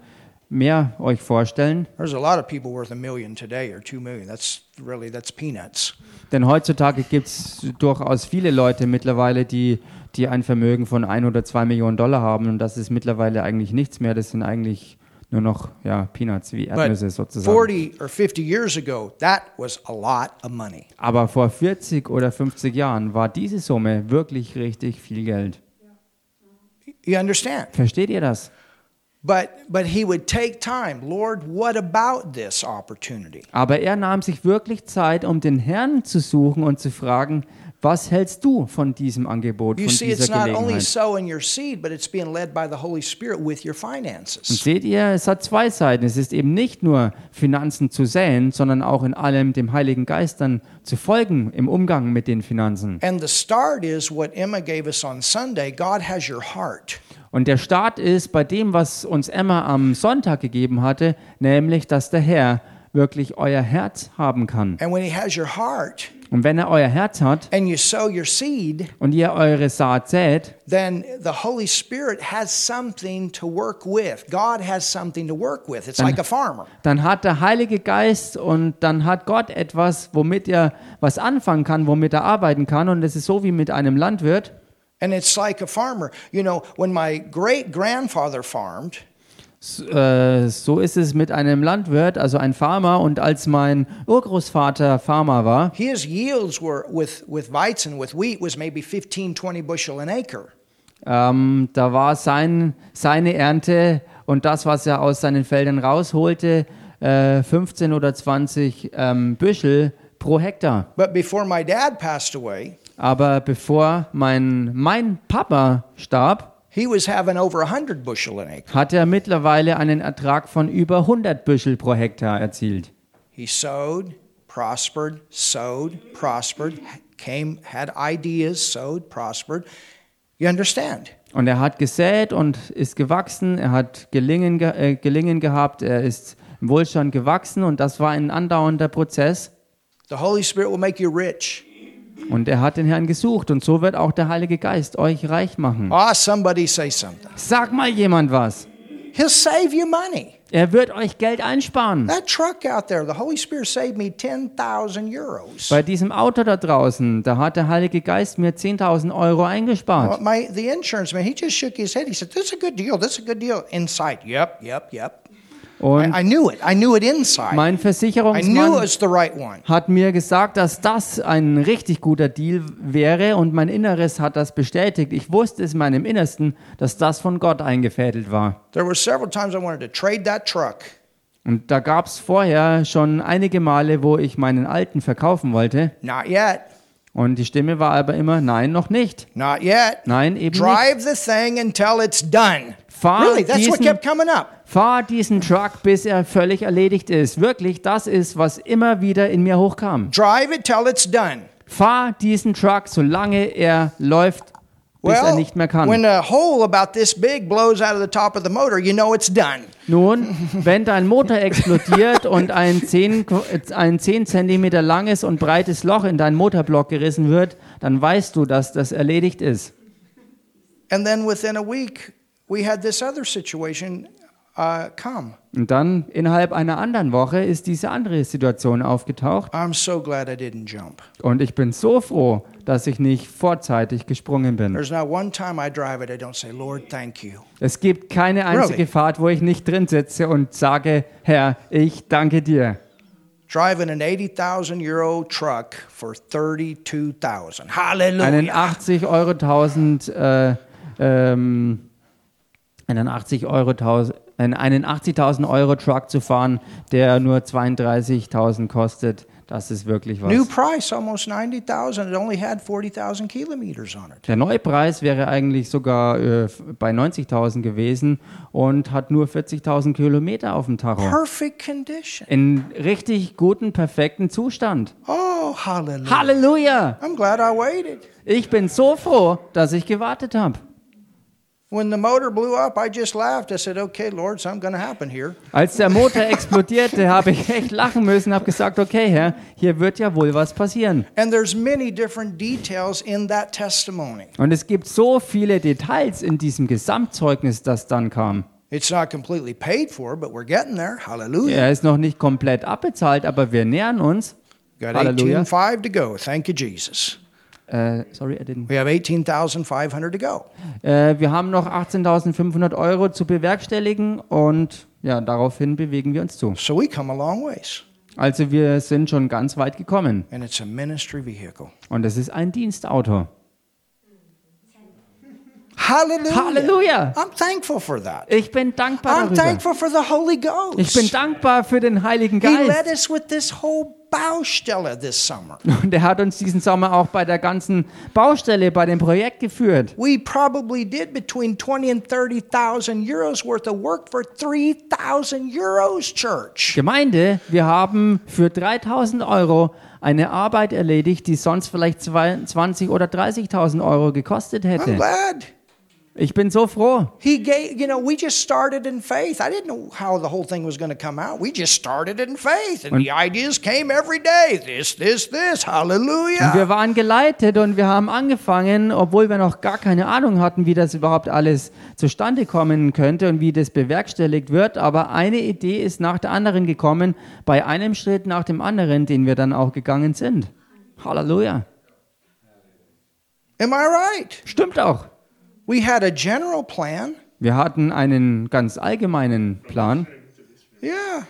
mehr euch vorstellen. There's a lot of people worth a million today or 2 million. That's really that's peanuts. Denn heutzutage gibt es durchaus viele Leute mittlerweile, die, die ein Vermögen von 1 oder 2 Millionen Dollar haben. Und das ist mittlerweile eigentlich nichts mehr. Das sind eigentlich nur noch ja, Peanuts wie Erdnüsse sozusagen. 40 or 50 years ago, that was a lot of money. Aber vor 40 oder 50 Jahren war diese Summe wirklich richtig viel Geld. Versteht ihr das? But but he would take time. Lord, what about this opportunity? Aber er nahm sich wirklich Zeit, um den Herrn zu suchen und zu fragen, was hältst du von diesem Angebot, von see, dieser Gelegenheit? sowing your seed, but it's being led by the Holy Spirit with your Und finances. seht ihr, es hat zwei Seiten. Es ist eben nicht nur Finanzen zu säen, sondern auch in allem dem Heiligen Geist dann zu folgen im Umgang mit den Finanzen. And the start is what Emma gave us on Sunday. God has your heart. Und der Start ist bei dem, was uns Emma am Sonntag gegeben hatte, nämlich, dass der Herr wirklich euer Herz haben kann. Heart Und wenn er euer Herz hat seed, und ihr eure Saat sät, then the Holy Spirit has something to work with. God has something to work with. It's like a farmer. dann hat der Heilige Geist und dann hat Gott etwas, womit er was anfangen kann, womit er arbeiten kann. Und es ist so wie mit einem Landwirt. And it's like a farmer. You know, when my great grandfather farmed, So ist es mit einem Landwirt, also ein Farmer. Und als mein Urgroßvater Farmer war, his yields were with, with Weizen, with wheat, was maybe 15, 20 bushel an acre. ähm, da war sein, seine Ernte und das, was er aus seinen Feldern rausholte, äh, 15 oder 20 ähm, Büschel pro Hektar. But before my dad passed away, Aber bevor mein, mein Papa starb, he was having over 100 bushel an acre. hat er mittlerweile einen Ertrag von über 100 Büschel pro Hektar erzielt. He sowed, prospered, sowed, prospered, came, had ideas, sowed, prospered. You understand? Und er hat gesät und ist gewachsen, er hat Gelingen, ge äh, Gelingen gehabt, er ist im Wohlstand gewachsen und das war ein andauernder Prozess. The Holy Spirit will make you rich. Und er hat den Herrn gesucht und so wird auch der Heilige Geist euch reich machen. Ah, somebody say something. Sag mal jemand was. He'll save you money. Er wird euch Geld einsparen. That truck out there, the Holy Spirit saved me 10,000 euros. Bei diesem Auto da draußen, da hat der Heilige Geist mir 10.000 Euro eingespart. Well, my the insurance man, he just shook his head. He said, "This is a good deal. This is a good deal." Inside, yep, yep, yep. Und I, I knew it. I knew it inside. mein Versicherungsmann right hat mir gesagt, dass das ein richtig guter Deal wäre und mein Inneres hat das bestätigt. Ich wusste es in meinem Innersten, dass das von Gott eingefädelt war. There were several times I wanted to trade that truck, Und da gab es vorher schon einige Male, wo ich meinen alten verkaufen wollte. not yet, Und die Stimme war aber immer, nein, noch nicht. not yet. Nein, eben nicht. Drive the thing until it's done. Fahr Really, that's what diesen- kept coming up. Fahr diesen Truck, bis er völlig erledigt ist. Wirklich, das ist, was immer wieder in mir hochkam. Drive it till it's done. Fahr diesen Truck, solange er läuft, bis er nicht mehr kann. when a hole about this big blows out of the top of the motor, you know it's done. Nun, wenn dein Motor explodiert und ein 10, Qu- ein 10 cm langes und breites Loch in deinen Motorblock gerissen wird, dann weißt du, dass das erledigt ist. And then within a week, we had this other situation uh, come. Und dann innerhalb einer anderen Woche ist diese andere Situation aufgetaucht. I'm so glad I didn't jump. Und ich bin so froh, dass ich nicht vorzeitig gesprungen bin. There's not one time I drive it, I don't say, Lord, thank you. Es gibt keine einzige? Fahrt, wo ich nicht drin sitze und sage, Herr, ich danke dir. Driving an 80,000 euro truck for 32,000. Hallelujah. Einen 80 Euro 1000, äh, ähm, einen 80 Euro 1000, einen einen 80.000 Euro Truck zu fahren, der nur 32.000 kostet, das ist wirklich New was. price, almost 90,000. It only had 40,000 kilometers on it. Der Neupreis wäre eigentlich sogar äh, bei 90.000 gewesen und hat nur 40.000 Kilometer auf dem Tacho. Perfect condition. In richtig guten, perfekten Zustand. Oh, hallelujah. Halleluja! I'm glad I waited. Ich bin so froh, dass ich gewartet habe. Als der Motor explodierte, habe ich echt lachen müssen, habe gesagt, okay, Herr, hier wird ja wohl was passieren. And there's many different details in that testimony. Und es gibt so viele Details in diesem Gesamtzeugnis, das dann kam. It's not completely paid for, but we're getting there. Hallelujah. Er ist noch nicht komplett abbezahlt, aber wir nähern uns. Got Hallelujah. 18.5 to go. Thank you, Jesus. Äh, sorry, I didn't. We have 18,500 to go. Äh, wir haben noch 18.500 Euro zu bewerkstelligen und ja, daraufhin bewegen wir uns zu. So we come a long ways. Also wir sind schon ganz weit gekommen. And it's a ministry vehicle. Und es ist ein Dienstauto. Hallelujah. Halleluja! I'm thankful for that. Ich bin dankbar I'm darüber. thankful for the Holy Ghost. Ich bin dankbar für den Heiligen He led Geist. us with this whole Baustelle this summer. Und er hat uns diesen Sommer auch bei der ganzen Baustelle, bei dem Projekt geführt. We probably did between 20 and 30,000 euros worth of work for 3,000 euros, church. Gemeinde, wir haben für 3000 Euro eine Arbeit erledigt, die sonst vielleicht 20 oder 30.000 Euro gekostet I'm hätte. glad. Ich bin so froh. He gave, you know, we just started in faith. I didn't know how the whole thing was going to come out. We just started in faith, and the ideas came every day. This, this, this. Und Hallelujah. wir waren geleitet und wir haben angefangen, obwohl wir noch gar keine Ahnung hatten, wie das überhaupt alles zustande kommen könnte und wie das bewerkstelligt wird. Aber eine Idee ist nach der anderen gekommen, bei einem Schritt nach dem anderen, den wir dann auch gegangen sind. Halleluja. Am I right? Stimmt auch. We had a general plan. Wir hatten einen ganz allgemeinen Plan. Yeah.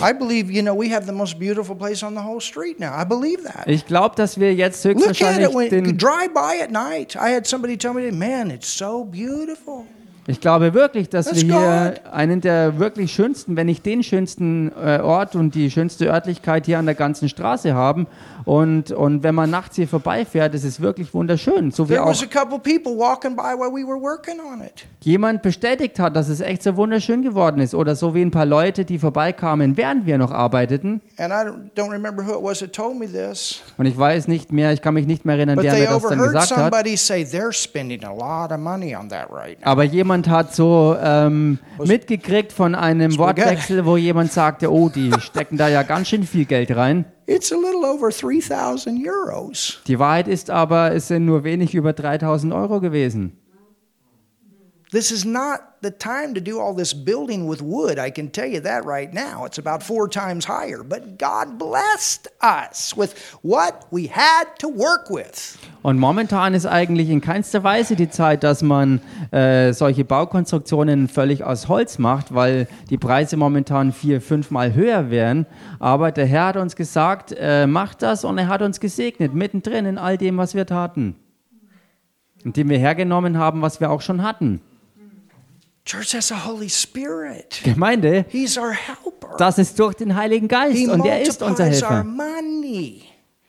I believe, you know, we have the most beautiful place on the whole street now. I believe that. Ich glaube, dass wir jetzt Look at höchstwahrscheinlich it when den, drive by at night. I had somebody tell me, man, it's so beautiful. Ich glaube wirklich, dass That's wir hier einen der wirklich schönsten, wenn nicht den schönsten äh, Ort und die schönste Örtlichkeit hier an der ganzen Straße haben. Und, und wenn man nachts hier vorbeifährt, ist es wirklich wunderschön. So wie There auch was a couple people walking by while we were working on it. jemand bestätigt hat, dass es echt so wunderschön geworden ist. Oder so wie ein paar Leute, die vorbeikamen, während wir noch arbeiteten. And I don't- don't remember who it was that told me this, Und ich weiß nicht mehr, ich kann mich nicht mehr erinnern, but wer mir das dann gesagt hat. say. Aber jemand hat so ähm, mitgekriegt von einem Spaghetti. Wortwechsel, wo jemand sagte, oh, die stecken da ja ganz schön viel Geld rein. It's a little over 3,000 euros. Die Wahrheit ist aber, es sind nur wenig über 3000 Euro gewesen. This is not the time to do all this building with wood. I can tell you that right now. It's about four times higher. But God blessed us with what we had to work with. Und momentan ist eigentlich in keinster Weise die Zeit, dass man äh, solche Baukonstruktionen völlig aus Holz macht, weil die Preise momentan vier, fünfmal höher wären. Aber der Herr hat uns gesagt, äh, macht das und er hat uns gesegnet, mittendrin in all dem, was wir taten. Indem wir hergenommen haben, was wir auch schon hatten. Church has a Holy Spirit. Gemeinde, He's our helper. das ist durch den Heiligen Geist He und er ist unser multiplies our Helfer. money.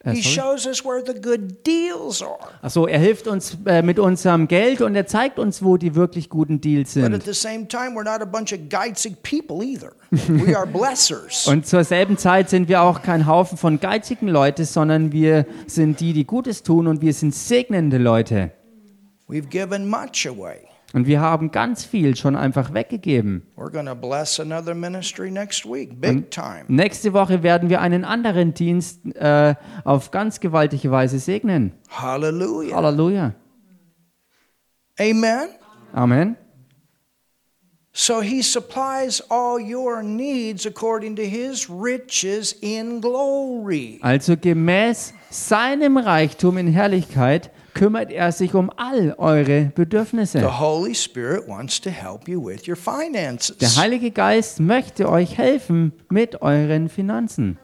He sorry? shows us where the good deals are. Also er hilft uns äh, mit unserem Geld und er zeigt uns, wo die wirklich guten Deals But at sind. the same time, we're not a bunch of geizig people either. We are blessers. Und zur selben Zeit sind wir auch kein Haufen von geizigen Leute, sondern wir sind die, die Gutes tun und wir sind segnende Leute. We've given much away. Und wir haben ganz viel schon einfach weggegeben. Week. Nächste Woche werden wir einen anderen Dienst äh, auf ganz gewaltige Weise segnen. Hallelujah. Halleluja. Amen. Amen. So he supplies all your needs according to his riches in glory. Also gemäß seinem Reichtum in Herrlichkeit kümmert er sich um all eure Bedürfnisse. The Holy Spirit wants to help you with your finances. Der Heilige Geist möchte euch helfen mit euren Finanzen.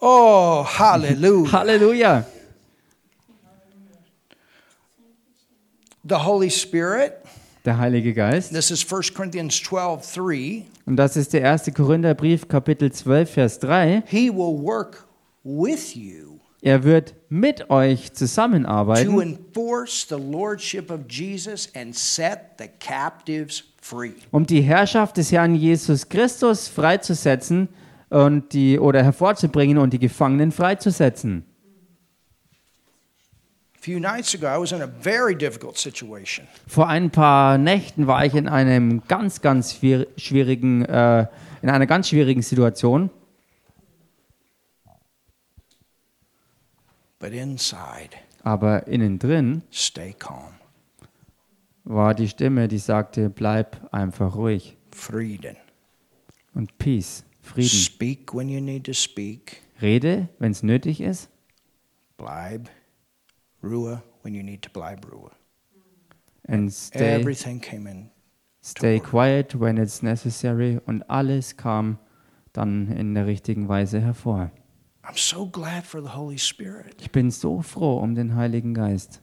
Oh, hallelujah. Halleluja. the Holy Spirit, Der Heilige Geist. this is 1 Corinthians 12 3. Und das ist der 1. Korintherbrief, Kapitel 12, Vers 3. He will work with you Er wird mit euch to zusammenarbeiten, enforce the lordship of Jesus and set the captives free. um die Herrschaft des Herrn Jesus Christus freizusetzen und die oder hervorzubringen und die Gefangenen freizusetzen. A few nights ago, I was in a very difficult situation. Vor ein paar Nächten war ich in einem ganz, ganz schwier- schwierigen, äh, in einer ganz schwierigen Situation. But inside, Aber innen drin stay calm. war die Stimme, die sagte, bleib einfach ruhig. Frieden. Und Peace, Frieden. Speak when you need to speak. Rede, wenn es nötig ist. Bleib. Ruhe when you need to bleib Ruhe. And stay, Everything came in. stay quiet when it's necessary. Und alles kam dann in der richtigen Weise hervor. I'm so glad for the Holy Spirit. Ich bin so froh um den Heiligen Geist.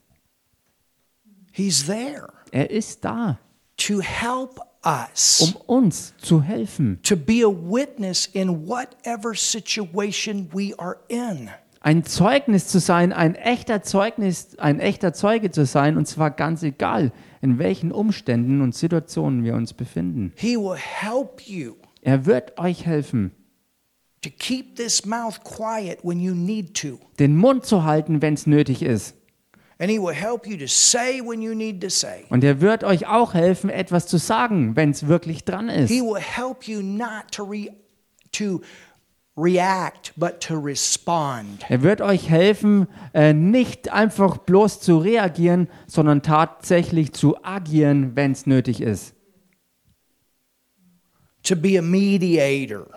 He's there Er ist da, to help us, um uns zu helfen. to be a witness in whatever situation we are in. Ein Zeugnis zu sein, ein echter Zeugnis, ein echter Zeuge zu sein, und zwar ganz egal, in welchen Umständen und Situationen wir uns befinden. He will help you Er wird euch helfen, to keep this mouth quiet when you need to. den Mund zu halten, wenn es nötig ist. And he will help you to say when you need to say. Und er wird euch auch helfen, etwas zu sagen, wenn es wirklich dran ist. He will help you not to re- to react, but to respond. Er wird euch helfen, äh, nicht einfach bloß zu reagieren, sondern tatsächlich zu agieren, wenn es nötig ist. To be a mediator,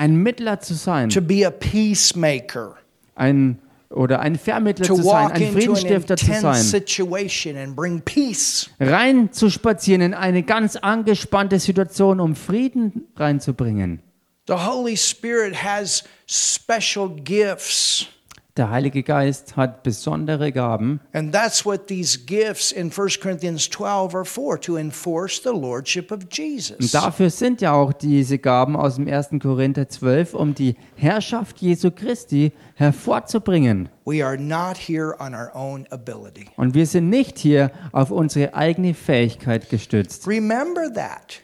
Ein Mittler zu sein, to be a peacemaker, ein oder ein Vermittler zu sein, ein Friedensstifter zu sein, rein zu spazieren in eine ganz angespannte Situation, um Frieden reinzubringen. The Holy Spirit has special gifts. Der Heilige Geist hat besondere Gaben And that's what these gifts in 1 Corinthians 12 are for to enforce the lordship of und Jesus. dafür sind ja auch diese Gaben aus dem 1. Korinther 12, um die Herrschaft Jesu Christi hervorzubringen. We are not here on our own ability. Und wir sind nicht hier auf unsere eigene Fähigkeit gestützt. Remember that.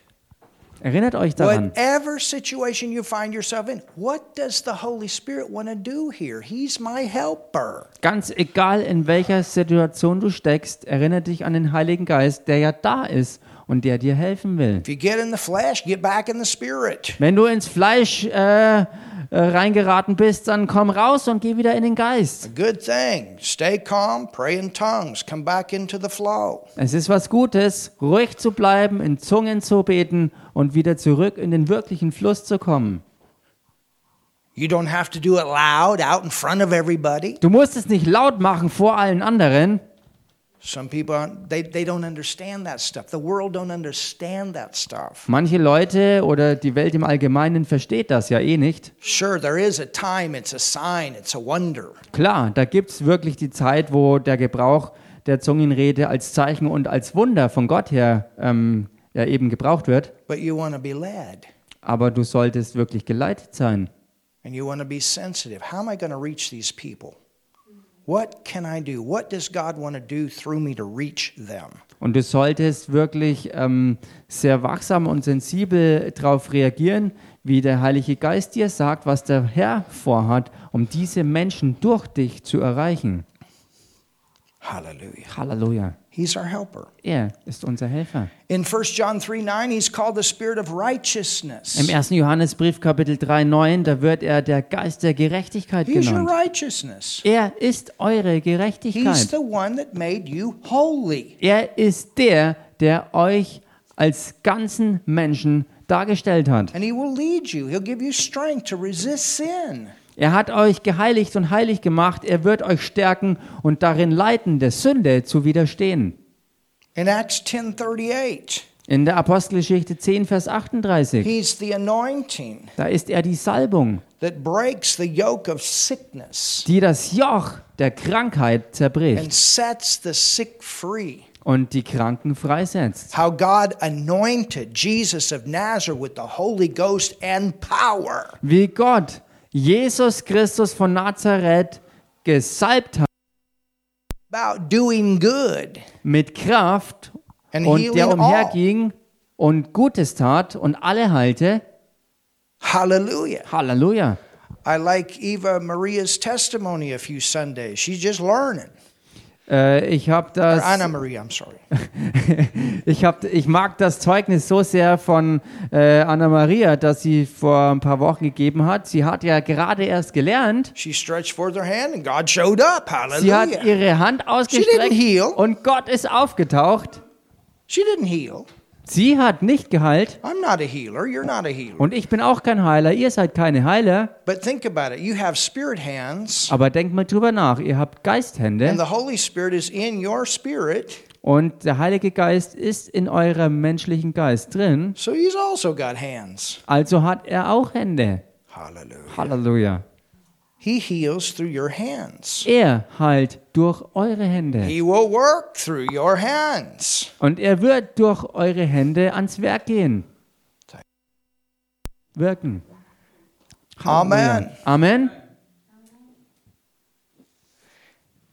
Erinnert euch daran. Whatever situation you find yourself in, what does the Holy Spirit want to do here? He's my helper. Ganz egal, in welcher Situation du steckst, erinnere dich an den Heiligen Geist, der ja da ist und der dir helfen will. If you get in the flesh, get back in the spirit. Wenn du ins Fleisch äh, äh, reingeraten bist, dann komm raus und geh wieder in den Geist. A good thing. Stay calm, pray in tongues, come back into the flow. Es ist was Gutes, ruhig zu bleiben, in Zungen zu beten und wieder zurück in den wirklichen Fluss zu kommen. You don't have to do it loud out in front of everybody. Du musst es nicht laut machen vor allen anderen. Some people aren't, they, they don't understand that stuff. The world don't understand that stuff. Manche Leute oder die Welt im Allgemeinen versteht das ja eh nicht. Sure, there is a time, it's a sign, it's a wonder. Klar, da gibt es wirklich die Zeit, wo der Gebrauch der Zungenrede als Zeichen und als Wunder von Gott her ähm, ja eben gebraucht wird. But you want to be led Aber du solltest wirklich geleitet sein. and you want to be sensitive. How am I going to reach these people? What can I do? What does God want to do through me to reach them? Und du solltest wirklich ähm, sehr wachsam und sensibel darauf reagieren, wie der Heilige Geist dir sagt, was der Herr vorhat, um diese Menschen durch dich zu erreichen. Hallelujah. Halleluja. He's our helper. Er ist unser Helfer. In 1 John 3 9, he's called the Spirit of righteousness. Im 1. Johannesbrief Kapitel 3, 9, da wird er der Geist der Gerechtigkeit He's your righteousness. Er ist eure He's Gerechtigkeit. the one that made you holy. Er ist der, der euch als ganzen Menschen dargestellt hat. And he will lead you. He'll give you strength to resist sin. Er hat euch geheiligt und heilig gemacht. Er wird euch stärken und darin leiten, der Sünde zu widerstehen. In Acts 10:38, In der Apostelgeschichte 10, Vers 38, he's the anointing da ist er die Salbung, that breaks the yoke of sickness die das Joch der Krankheit and zerbricht sets the sick free. und die Kranken freisetzt. How God anointed Jesus of Nazareth with the Holy Ghost and power. Wie Gott Jesus Christus von Nazareth gesalbt hat About doing good mit Kraft and und der all. umherging und Gutes tat und alle heilte. Hallelujah. Halleluja. I like Eva Maria's testimony a few Sundays. She's just learning. Äh, ich habe Or das, Anna Maria, I'm sorry. ich hab, ich mag das Zeugnis so sehr von äh, Anna Maria, das sie vor ein paar Wochen gegeben hat. Sie hat ja gerade erst gelernt. She stretched forth her hand and God showed up. Sie hat Hallelujah. ihre Hand didn't ausgestreckt heal. und Gott ist aufgetaucht. She didn't heal. Sie hat nicht geheilt I'm not a healer. You're not a healer. und ich bin auch kein Heiler. Ihr seid keine Heiler. But think about it. You have spirit hands, Aber denkt mal drüber nach. Ihr habt and Geisthände the Holy Spirit is in your spirit, Und der Heilige Geist ist in eurem menschlichen Geist drin. So he's also got hands. Also hat er auch Hände. Hallelujah. Halleluja. He heals through your hands. Er heilt durch eure Hände. He will work through your hands. Und er wird durch eure Hände ans Werk gehen. Wirken. Amen. Amen.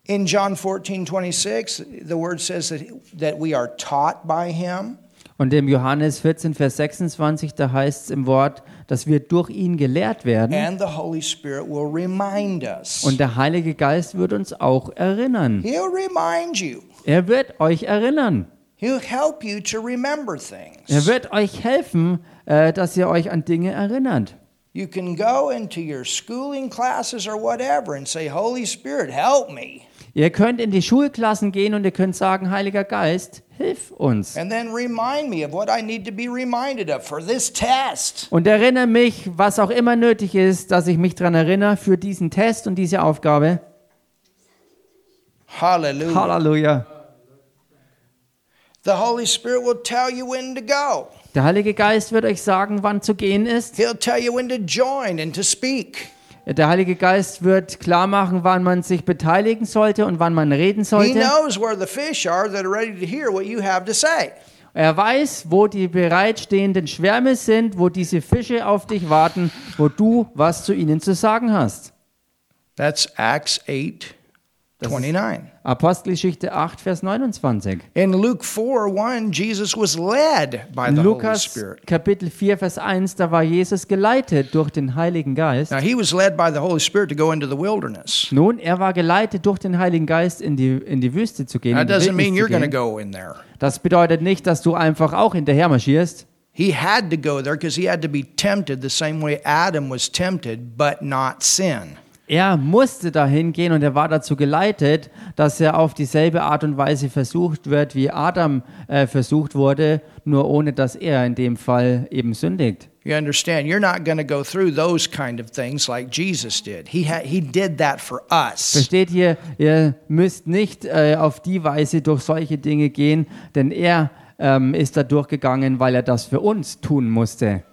In John 14, 26, the word says that, that we are taught by him. Und im Johannes 14, Vers 26, da heißt es im Wort, dass wir durch ihn gelehrt werden. And the Holy Spirit will remind us. Und der Heilige Geist wird uns auch erinnern. He'll remind you. Er wird euch erinnern. He'll help you to remember things. Er wird euch helfen, äh, dass ihr euch an Dinge erinnert. You can go into your schooling classes or whatever and say, Holy Spirit, help me. Ihr könnt in die Schulklassen gehen und ihr könnt sagen, Heiliger Geist, hilf uns. Und erinnere mich, was auch immer nötig ist, dass ich mich daran erinnere für diesen Test und diese Aufgabe. Hallelujah. Halleluja. The Holy Spirit will tell you when to go. Der Heilige Geist wird euch sagen, wann zu gehen ist. He'll tell you when to join and to speak. Der Heilige Geist wird klar machen, wann man sich beteiligen sollte und wann man reden He sollte. knows where the fish are that are ready to hear what you have to say. Er weiß, wo die bereitstehenden Schwärme sind, wo diese Fische auf dich warten, wo du was zu ihnen zu sagen hast. That's Acts 8 29. Apostelgeschichte 8, Vers 29. In Luke 4 1, Jesus was led by the Holy Lukas Spirit. Kapitel 4, Vers 1, da war Jesus geleitet durch den Heiligen Geist. Now, he was led by the Holy Spirit to go into the wilderness. Nun, er war geleitet durch den Heiligen Geist in die, in die Wüste zu gehen. That doesn't mean you're going to go in there. Das bedeutet nicht, dass du einfach auch hinterher marschierst. He had to go there because he had to be tempted the same way Adam was tempted, but not sin. Er musste dahin gehen und er war dazu geleitet, dass er auf dieselbe Art und Weise versucht wird, wie Adam äh, versucht wurde, nur ohne dass er in dem Fall eben sündigt. You understand? You're not going to go through those kind of things like Jesus did. He had, he did that for us. Versteht ihr? Ihr müsst nicht äh, auf die Weise durch solche Dinge gehen, denn er ähm, ist da durchgegangen, weil er das für uns tun musste.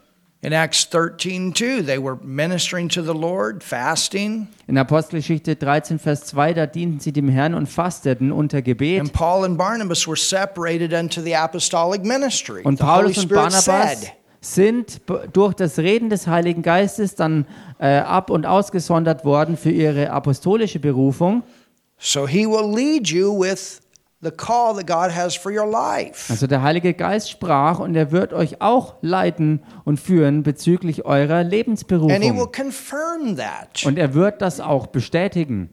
In Acts 13, 2, they were ministering to the Lord, fasting. In Apostelgeschichte 13, Vers 2, da dienten sie dem Herrn und fasteten unter Gebet. And Paul and Barnabas were separated unto the apostolic ministry. Und the Paulus und Barnabas said, sind durch das Reden des Heiligen Geistes dann äh, ab und ausgesondert worden für ihre apostolische Berufung. So he will lead you with the call that God has for your life. Also der Heilige Geist sprach und er wird euch auch leiten und führen bezüglich eurer And he will Lebensberufung. confirm that. Und er wird das auch bestätigen.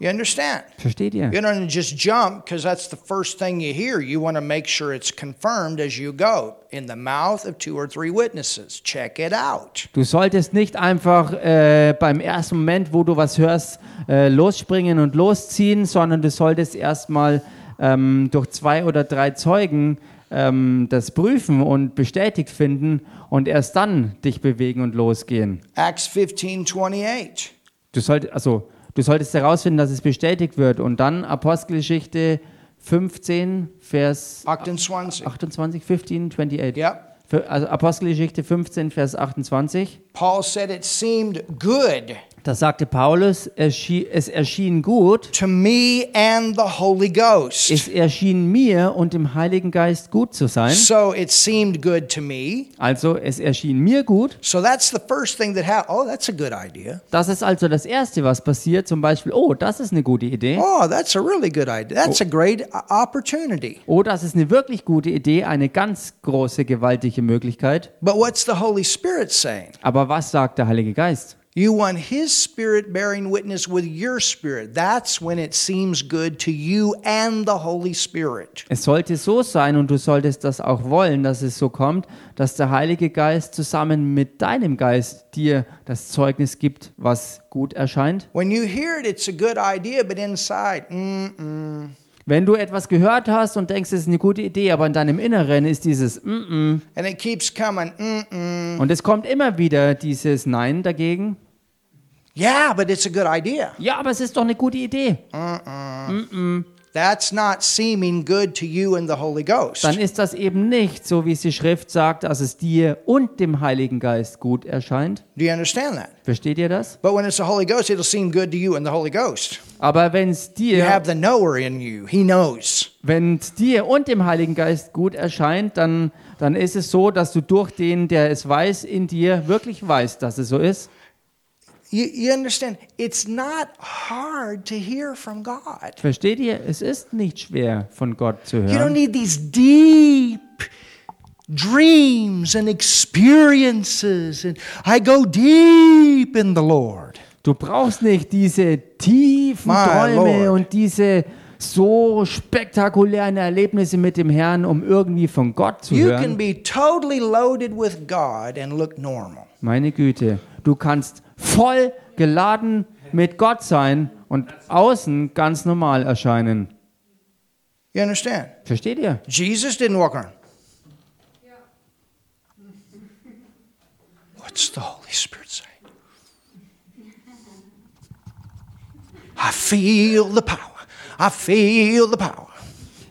You understand? Versteht ihr? You don't just jump because that's the first thing you hear. You want to make sure it's confirmed as you go. In the mouth of two or three witnesses. Check it out. Du solltest nicht einfach äh, beim ersten Moment, wo du was hörst, äh, losspringen und losziehen, sondern du solltest erstmal ähm, durch zwei oder drei Zeugen ähm, das prüfen und bestätigt finden und erst dann dich bewegen und losgehen. Acts 15 28. Du, sollt, also, du solltest herausfinden, dass es bestätigt wird und dann Apostelgeschichte 15, Vers 28. 28, 15, 28. Yep. Für- Also Apostelgeschichte 15, Vers 28. Paul said it seemed good Da sagte Paulus, es erschien, gut, to me and the Holy Ghost. es erschien mir und dem Heiligen Geist gut zu sein. So it seemed good to me. Also es erschien mir gut. So that's the first thing that happened. Oh, that's a good idea. Das ist also das Erste, was passiert. Zum Beispiel, oh, das ist eine gute Idee. Oh, that's a really good idea. That's a great uh, opportunity. Oh, das ist eine wirklich gute Idee, eine ganz große, gewaltige Möglichkeit. But what's the Holy Spirit saying? Aber was sagt der Heilige Geist? You want His Spirit bearing witness with your spirit. That's when it seems good to you and the Holy Spirit. Es sollte so sein und du solltest das auch wollen, dass es so kommt, dass der Heilige Geist zusammen mit deinem Geist dir das Zeugnis gibt, was gut erscheint. When you hear it, it's a good idea, but inside, mm-mm. Wenn du etwas gehört hast und denkst, es ist eine gute Idee, aber in deinem Inneren ist dieses mm -mm, And it keeps coming, mm-mm. und es kommt immer wieder dieses Nein dagegen. Yeah, but it's a good idea. Ja, aber es ist doch eine gute Idee. That's not seeming good to you and the Holy Ghost. dann ist das eben nicht, so wie es die Schrift sagt, dass es dir und dem Heiligen Geist gut erscheint. Do you understand that? Versteht ihr das? But when it's the Holy Ghost, it'll seem good to you and the Holy Ghost. Aber wenn es You dir, have the knower in you. He knows. wenn es dir und dem Heiligen Geist gut erscheint, dann, dann ist es so, dass du durch den, der es weiß, in dir wirklich weißt, dass es so ist. You, you understand? It's not hard to hear from God. Versteht ihr? Es ist nicht schwer, von Gott zu You don't hören. need these deep dreams and experiences. And I go deep in the Lord. Du brauchst nicht diese tiefen My Träume Lord. und diese so spektakulären Erlebnisse mit dem Herrn, um irgendwie von Gott zu You can hören. be totally loaded with God and look normal. Meine Güte, du kannst voll geladen mit Gott sein und außen ganz normal erscheinen. You understand? Versteht ihr? Jesus didn't walk around. What's the Holy Spirit saying? I feel the power. I feel the power.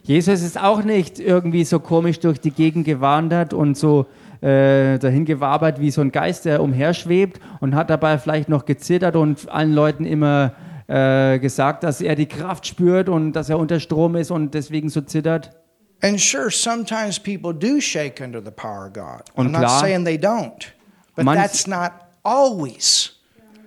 Jesus ist auch nicht irgendwie so komisch durch die Gegend gewandert und so äh, dahin gewabert wie so ein Geist, der umherschwebt und hat dabei vielleicht noch gezittert und allen Leuten immer äh, gesagt, dass er die Kraft spürt und dass er unter Strom ist und deswegen so zittert. And sure, sometimes people do shake under the power of God. I'm Und not klar, saying they don't, but manch- that's not always.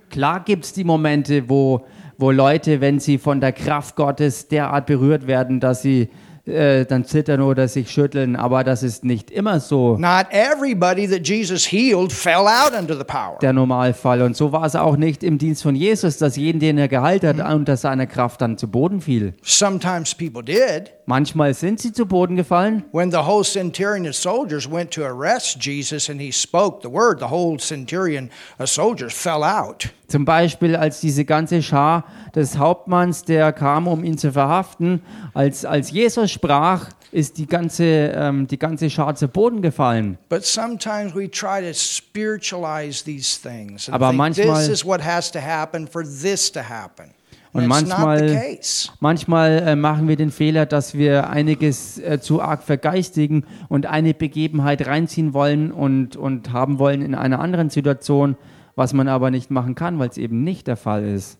Klar gibt es die Momente, wo, wo Leute, wenn sie von der Kraft Gottes derart berührt werden, dass sie äh, dann zittern oder sich schütteln, aber das ist nicht immer so Not everybody that Jesus healed fell out under the power. der Normalfall. Und so war es auch nicht im Dienst von Jesus, dass jeden, den er geheilt hat, unter seiner Kraft dann zu Boden fiel. Sometimes people did. Manchmal sind sie zu Boden gefallen. When the whole centurion of soldiers went to arrest Jesus and he spoke the word, the whole centurion of soldiers fell out. Zum Beispiel, als diese ganze Schar des Hauptmanns, der kam, um ihn zu verhaften, als, als Jesus sprach, ist die ganze, ähm, die ganze Schar zu Boden gefallen. But sometimes we try to spiritualize these things Aber think manchmal- this is what has to happen for this to happen. Und manchmal, manchmal äh, machen wir den Fehler, dass wir einiges äh, zu arg vergeistigen und eine Begebenheit reinziehen wollen und, und haben wollen in einer anderen Situation, was man aber nicht machen kann, weil es eben nicht der Fall ist.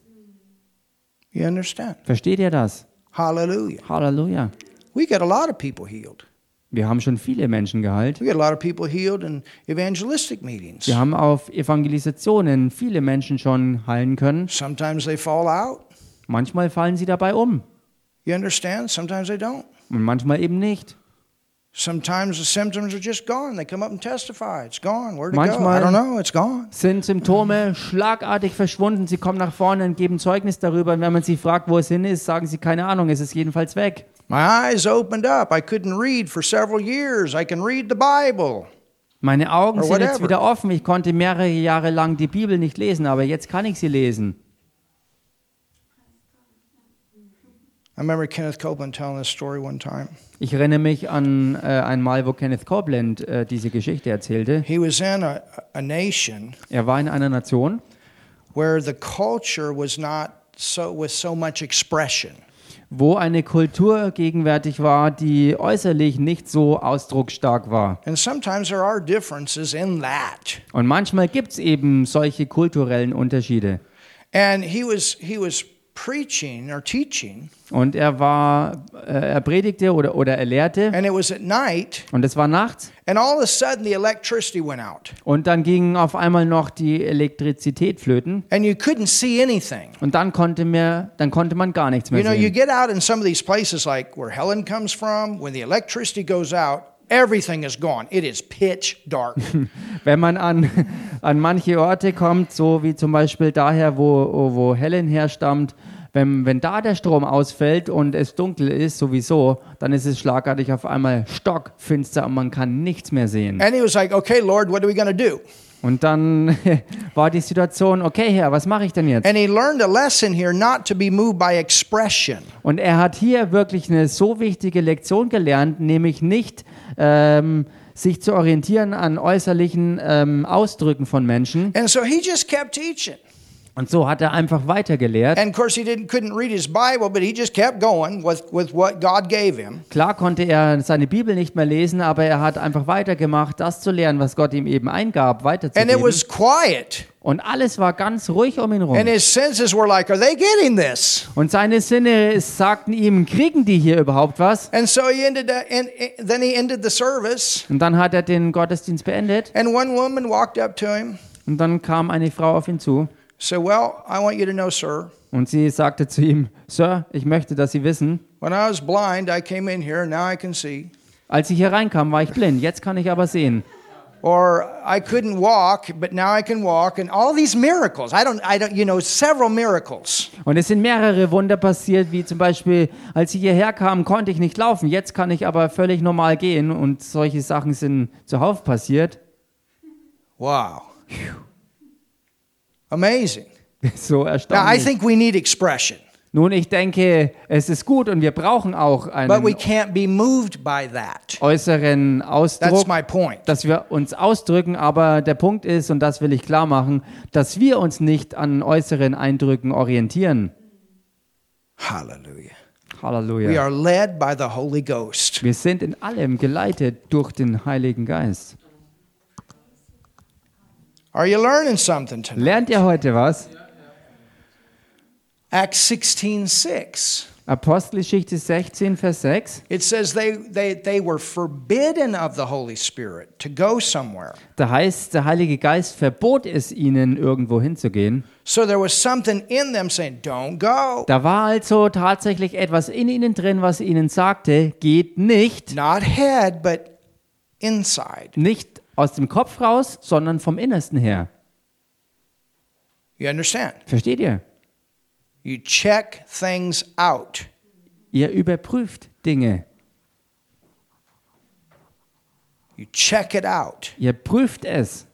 You understand? Versteht ihr das? Hallelujah. Halleluja. We get a lot of people healed. Wir haben schon viele Menschen geheilt. We get a lot of people healed in evangelistic meetings. Wir haben auf Evangelisationen viele Menschen schon heilen können. Sometimes they fall out. Manchmal fallen sie dabei um You understand? Sometimes they don't. und manchmal eben nicht. Sometimes the symptoms are just gone. They come up and testify. It's gone. Where'd it go? Manchmal- I don't know. It's gone. Sind Symptome schlagartig verschwunden, sie kommen nach vorne und geben Zeugnis darüber. Und wenn man sie fragt, wo es hin ist, sagen sie keine Ahnung, es ist jedenfalls weg. My eyes opened up. I couldn't read for several years. I can read the Bible. Meine Augen sind jetzt wieder offen. Ich konnte mehrere Jahre lang die Bibel nicht lesen, aber jetzt kann ich sie lesen. I remember Kenneth Copeland telling this story one time. Ich erinnere mich an äh, einmal, wo Kenneth Copeland äh, diese Geschichte erzählte. He was in a, a nation Er war in einer Nation, where the culture was not so with so much expression. wo eine Kultur gegenwärtig war, die äußerlich nicht so ausdrucksstark war. And sometimes there are differences in that. Und manchmal gibt es eben solche kulturellen Unterschiede. And he was he was Und er war, äh, er predigte oder, oder er lehrte. And it was at night, und es war nachts and all of a sudden the electricity went out, und dann ging auf einmal noch die Elektrizität flöten. You und dann konnte, mehr, dann konnte man gar nichts You mehr know, you sehen. get out in some of these places like where Helen comes from, when the electricity goes out, everything is gone. It is pitch dark. Wenn man an, an manche Orte kommt, so wie zum Beispiel daher, wo, wo Helen herstammt, wenn, wenn da der Strom ausfällt und es dunkel ist sowieso, dann ist es schlagartig auf einmal stockfinster und man kann nichts mehr sehen. and he was like, "Okay, Lord, what are we going to do?" Und dann war die Situation, okay Herr, was mache ich denn jetzt? And he learned a lesson here not to be moved by expression. Und er hat hier wirklich eine so wichtige Lektion gelernt, nämlich nicht ähm, sich zu orientieren an äußerlichen ähm, Ausdrücken von Menschen. And so he just kept teaching. Und so hat er einfach weitergelehrt. Klar konnte er seine Bibel nicht mehr lesen, aber er hat einfach weitergemacht, das zu lernen, was Gott ihm eben eingab, And it weiterzugeben. was quiet. Und alles war ganz ruhig um ihn And rum. his senses were like, Are they getting this? Und seine Sinne sagten ihm, kriegen die hier überhaupt was? And so he ended up, and and then he ended the service. Und dann hat er den Gottesdienst beendet And one woman walked up to him, und dann kam eine Frau auf ihn zu said, Well, I want you to know, sir, und sie sagte zu ihm, Sir, ich möchte, dass Sie wissen, when I was blind, I came in here, now I can see. als ich hier reinkam, war ich blind, jetzt kann ich aber sehen. Or I couldn't walk, but now I can walk, and all these miracles. I don't, I don't, you know, several miracles. Und es sind mehrere Wunder passiert, wie zum Beispiel, als ich hierher kam, konnte ich nicht laufen, jetzt kann ich aber völlig normal gehen und solche Sachen sind zuhauf passiert. Wow. Amazing. So Now, I erstaunlich. think we need expression, Nun, ich denke, es ist gut und wir brauchen auch but einen we can't be moved by that. äußeren That's Ausdruck, my point. dass wir uns ausdrücken, aber der Punkt ist, und das will ich klar machen, dass wir uns nicht an äußeren Eindrücken orientieren. Hallelujah. We Halleluja. are led by the Holy Ghost. Wir sind in allem geleitet durch den Heiligen Geist. Are you learning something tonight? Lernt ihr heute was? Acts 16 6. Apostelgeschichte 16, Vers 6. It says they, they, they were forbidden of the Holy Spirit to go somewhere. Da heißt, der Heilige Geist verbot es ihnen, irgendwo hinzugehen. So there was something in them saying, Don't go. Da war also tatsächlich etwas in ihnen drin, was ihnen sagte, geht nicht, Not head, but inside. nicht aus dem Kopf raus, sondern vom Innersten her. You understand? Versteht ihr? You check things out. Ihr überprüft Dinge. You check it out. Ihr prüft es.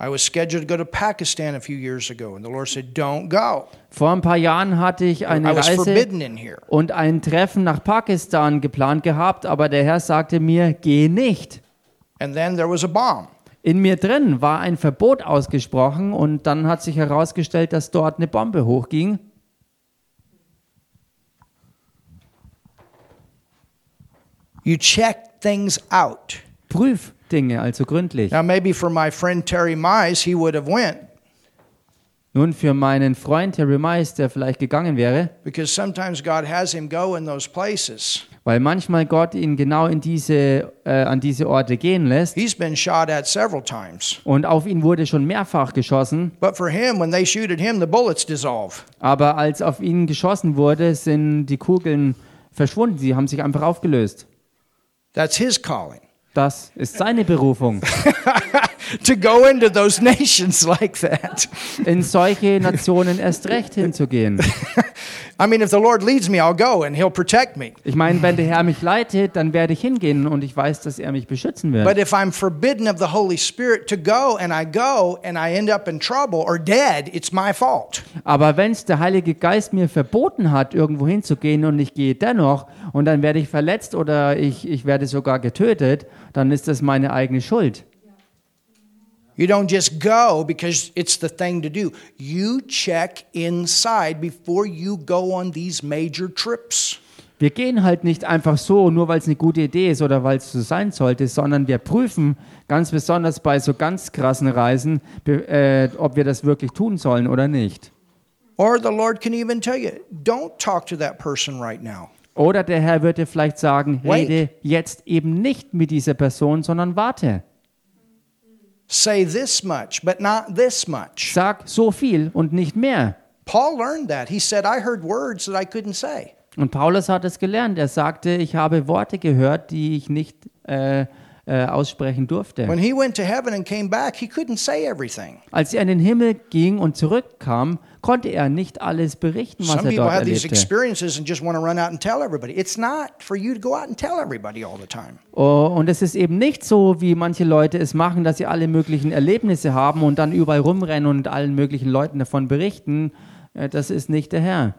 I was scheduled to go to Pakistan a few years ago, and the Lord said, Don't go. Vor ein paar Jahren hatte ich eine Reise und ein Treffen nach Pakistan geplant gehabt, aber der Herr sagte mir, geh nicht. And then there was a bomb. In mir drin war ein Verbot ausgesprochen und dann hat sich herausgestellt, dass dort eine Bombe hochging. You check things out. Prüf Dinge also gründlich. Now, maybe for my friend Terry Mize, he would have went Nun für meinen Freund Terry Mice, der vielleicht gegangen wäre, because sometimes God has him go in those places. Weil manchmal Gott ihn genau in diese, äh, an diese Orte gehen lässt He's been shot at several times. und auf ihn wurde schon mehrfach geschossen, But for him, when they shoot at him, the bullets dissolve. aber als auf ihn geschossen wurde, sind die Kugeln verschwunden, sie haben sich einfach aufgelöst. That's his calling. Das ist seine Berufung, to go into those nations like that. in solche Nationen erst recht hinzugehen. I mean, if the Lord leads me, I'll go and he'll protect me. Ich meine, wenn der Herr mich leitet, dann werde ich hingehen und ich weiß, dass er mich beschützen wird. But if I'm forbidden of the Holy Spirit to go and I go and I end up in trouble or dead, it's my fault. Aber wenn es der Heilige Geist mir verboten hat, irgendwo hinzugehen und ich gehe dennoch und dann werde ich verletzt oder ich, ich werde sogar getötet, dann ist das meine eigene Schuld. You don't just go because it's the thing to do. You check inside before you go on these major trips. Wir gehen halt nicht einfach so, nur weil es eine gute Idee ist oder weil es so sein sollte, sondern wir prüfen ganz besonders bei so ganz krassen Reisen, äh, ob wir das wirklich tun sollen oder nicht. Or the Lord can even tell you, don't talk to that person right now. Oder der Herr wird dir vielleicht sagen, Wait. rede jetzt eben nicht mit dieser Person, sondern warte. Say this much, but not this much. Sag so viel und nicht mehr. Paul learned that. He said, I heard words that I couldn't say. Und Paulus hat es gelernt. Er sagte, ich habe Worte gehört, die ich nicht äh, äh, aussprechen durfte. When he went to heaven and came back, he couldn't say everything. Als er in den Himmel ging und zurückkam, konnte er nicht alles berichten, was Some er people dort have these erlebte. experiences and just want to run out and tell everybody. It's not for you to go out and tell everybody all the time. Oh, und es ist eben nicht so, wie manche Leute es machen, dass sie alle möglichen Erlebnisse haben und dann überall rumrennen und allen möglichen Leuten davon berichten. Äh, Das ist nicht der Herr.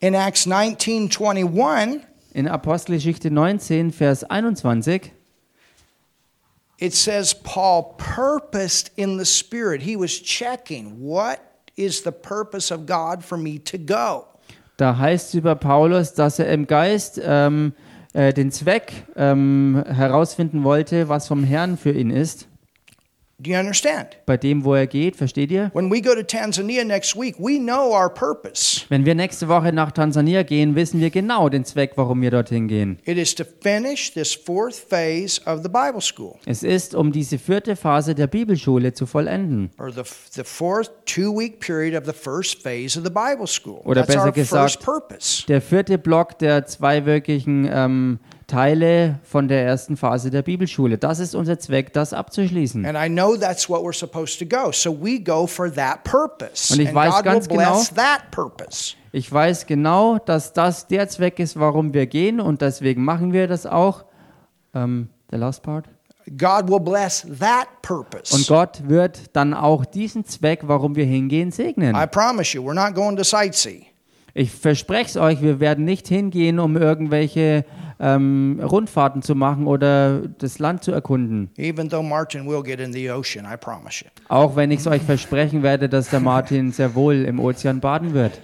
In Acts 19:21, In Apostelgeschichte 19, Vers 21, it says Paul purposed in the spirit. He was checking what is the purpose of God for me to go. Da heißt über Paulus, dass er im Geist ähm, äh, den Zweck ähm, herausfinden wollte, was vom Herrn für ihn ist. Do you understand? Bei dem, wo er geht, versteht ihr? When we go to Tanzania next week, we know our purpose. Wenn wir nächste Woche nach Tansania gehen, wissen wir genau den Zweck, warum wir dorthin gehen. It is to finish this fourth phase of the Bible school, Es ist, um diese vierte Phase der Bibelschule zu vollenden. or the, the fourth two week period of the first phase of the Bible school. Oder That's our besser first gesagt, purpose. Der vierte Block der zweiwöchigen ähm, Teile von der ersten Phase der Bibelschule. Das ist unser Zweck, das abzuschließen. And I know that's what we're supposed to go. So we go for that purpose. Und ich and weiß God ganz will bless genau- that purpose. Ich weiß genau, dass das der Zweck ist, warum wir gehen und deswegen machen wir das auch. Ähm, the last part. God will bless that purpose. Und Gott wird dann auch diesen Zweck, warum wir hingehen, segnen. I promise you, we're not going to sightsee. Ich verspreche es euch, wir werden nicht hingehen, um irgendwelche ähm, Rundfahrten zu machen oder das Land zu erkunden. Even though Martin will get in the ocean, I promise you. Auch wenn ich es euch versprechen werde, dass der Martin sehr wohl im Ozean baden wird.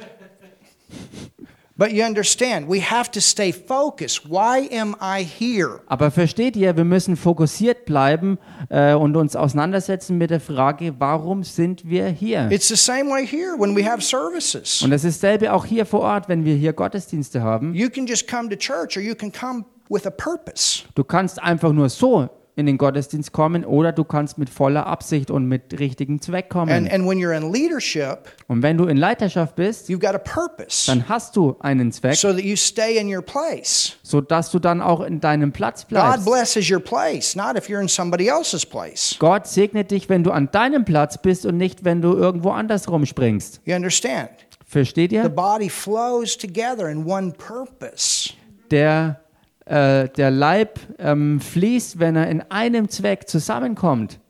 But you understand, we have to stay focused. Why am I here? Aber versteht ihr, wir müssen fokussiert bleiben äh, und uns auseinandersetzen mit der Frage, warum sind wir hier? It's the same way here when we have services. Und es ist dasselbe auch hier vor Ort, wenn wir hier Gottesdienste haben. You can just come to church or you can come with a purpose. Du kannst einfach nur so in den Gottesdienst kommen oder du kannst mit voller Absicht und mit richtigem Zweck kommen. And, and when you're in leadership, Und wenn du in Leiterschaft bist, you've got a purpose dann hast du einen Zweck, so that you stay in your place. sodass du dann auch in deinem Platz God bleibst. blesses your place, not if you're in somebody else's place. Gott segnet dich, wenn du an deinem Platz bist und nicht, wenn du irgendwo anders rumspringst. You understand? Versteht The ihr? body flows together in one purpose. Der, äh, der Leib ähm, fließt, wenn er in einem Zweck zusammenkommt.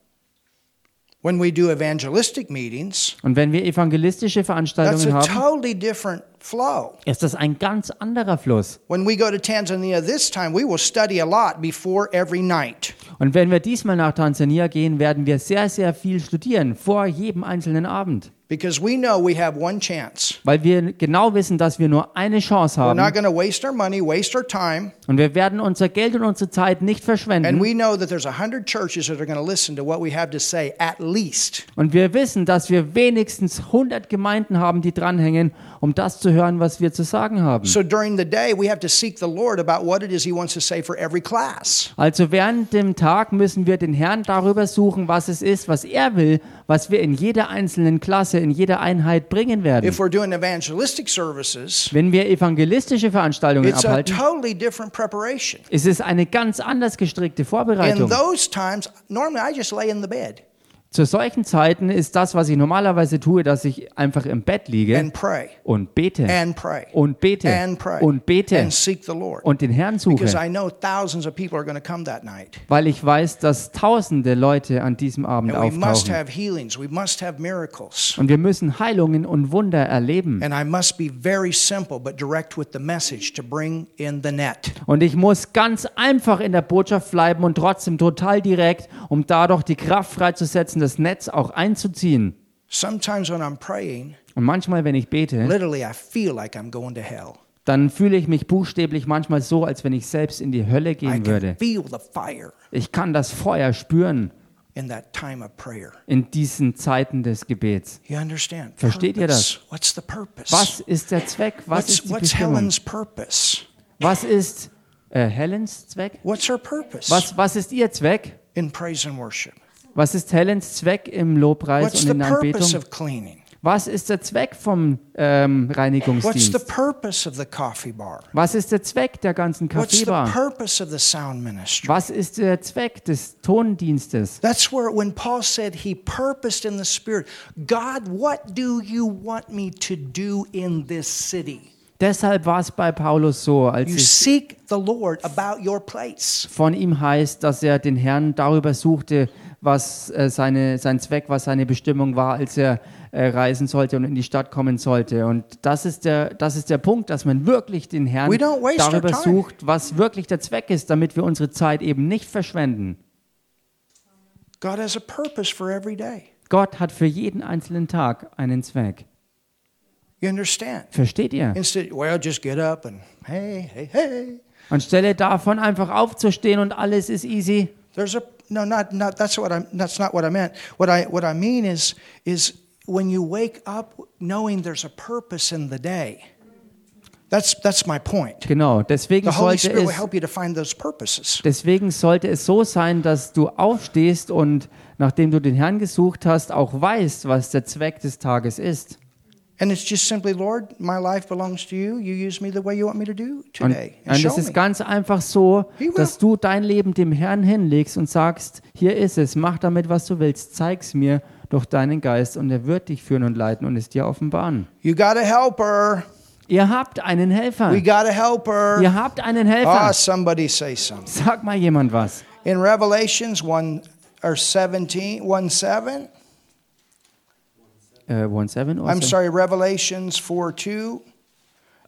When we do evangelistic meetings, Und wenn wir evangelistische that's Veranstaltungen a haben, totally different flow. ist das ein ganz anderer Fluss. When we go to Tanzania this time, we will study a lot before every night. Und wenn wir diesmal nach Tansania gehen, werden wir sehr, sehr viel studieren, vor jedem einzelnen Abend. Because we know we have one chance. Weil wir genau wissen, dass wir nur eine Chance We're not haben. going to waste our money, waste our time. Und wir werden unser Geld und unsere Zeit nicht And verschwenden. we know that there's a hundred churches that are going to listen to what we have to say at least. Und wir wissen, dass wir wenigstens 100 Gemeinden haben, die dranhängen, um das zu hören, was wir zu sagen haben. So during the day, we have to seek the Lord about what it is He wants to say for every class. Also während dem Tag müssen wir den Herrn darüber suchen, was es ist, was er will, was wir in jeder einzelnen Klasse, in jeder Einheit bringen werden. If we're doing evangelistic services, Wenn wir evangelistische Veranstaltungen it's a abhalten, totally different preparation. ist es eine ganz anders gestrickte In Vorbereitung. those times, normally I just lay in the bed Zu solchen Zeiten ist das, was ich normalerweise tue, dass ich einfach im Bett liege und bete und bete und bete und den Herrn Because suche, I know thousands of people are going to come that night. weil ich weiß, dass tausende Leute an diesem Abend auftauchen. Und wir müssen Heilungen und Wunder erleben. And I must be very simple but direct with the message to bring in the net. Und ich muss ganz einfach in der Botschaft bleiben und trotzdem total direkt, um dadurch die Kraft freizusetzen, das Netz auch einzuziehen. Sometimes when I'm praying, Und manchmal, wenn ich bete, literally I feel like I'm going to hell. dann fühle ich mich buchstäblich manchmal so, als wenn ich selbst in die Hölle I gehen can würde. feel the fire Ich kann das Feuer spüren in that time of prayer. in diesen Zeiten des Gebets. You understand? Versteht ihr das? What's the purpose? Was ist der Zweck? Was what's ist die what's Bestimmung? Helen's purpose? Was ist äh, Helens Zweck? What's her purpose Was, was ist ihr Zweck? in praise and worship? Was ist Helens Zweck im Lobpreis What's und the in der purpose Anbetung? Was ist der Zweck vom ähm, Reinigungsdienst? Was ist der Zweck der ganzen Kaffeebar? Was ist der Zweck des Tondienstes? That's where when Paul said he purposed in the spirit, God, what do you want me to do in this city? Deshalb war es bei Paulus so, als es von ihm heißt, dass er den Herrn darüber suchte, was äh, seine, sein Zweck, was seine Bestimmung war, als er äh, reisen sollte und in die Stadt kommen sollte. Und das ist der, das ist der Punkt, dass man wirklich den Herrn darüber sucht, was wirklich der Zweck ist, damit wir unsere Zeit eben nicht verschwenden. God has a purpose for every day. Gott hat für jeden einzelnen Tag einen Zweck. You understand? Versteht ihr? Instead, well, just get up and hey, hey, hey. Anstelle davon einfach aufzustehen und alles ist easy. There's a no, not not. That's what I'm. That's not what I meant. What I what I mean is is when you wake up knowing there's a purpose in the day. That's that's my point. Genau, deswegen The Holy sollte es help you to find those purposes. Deswegen sollte es so sein, dass du aufstehst und nachdem du den Herrn gesucht hast, auch weißt, was der Zweck des Tages ist. And it's just simply, Lord, my life belongs to you. You use me the way you want me to do Und, today. Es ist ganz einfach so, dass du dein Leben dem Herrn hinlegst und sagst, hier ist es, mach damit, was du willst, zeig's mir durch deinen Geist und er wird dich führen und leiten und es dir offenbaren. You got a helper. Ihr habt einen Helfer. We got a helper. Ihr habt einen Helfer. somebody say something. Sag mal jemand was. In Revelations 1 or 17, 1 7. Äh, one seven or I'm so? sorry, Revelations 4 2.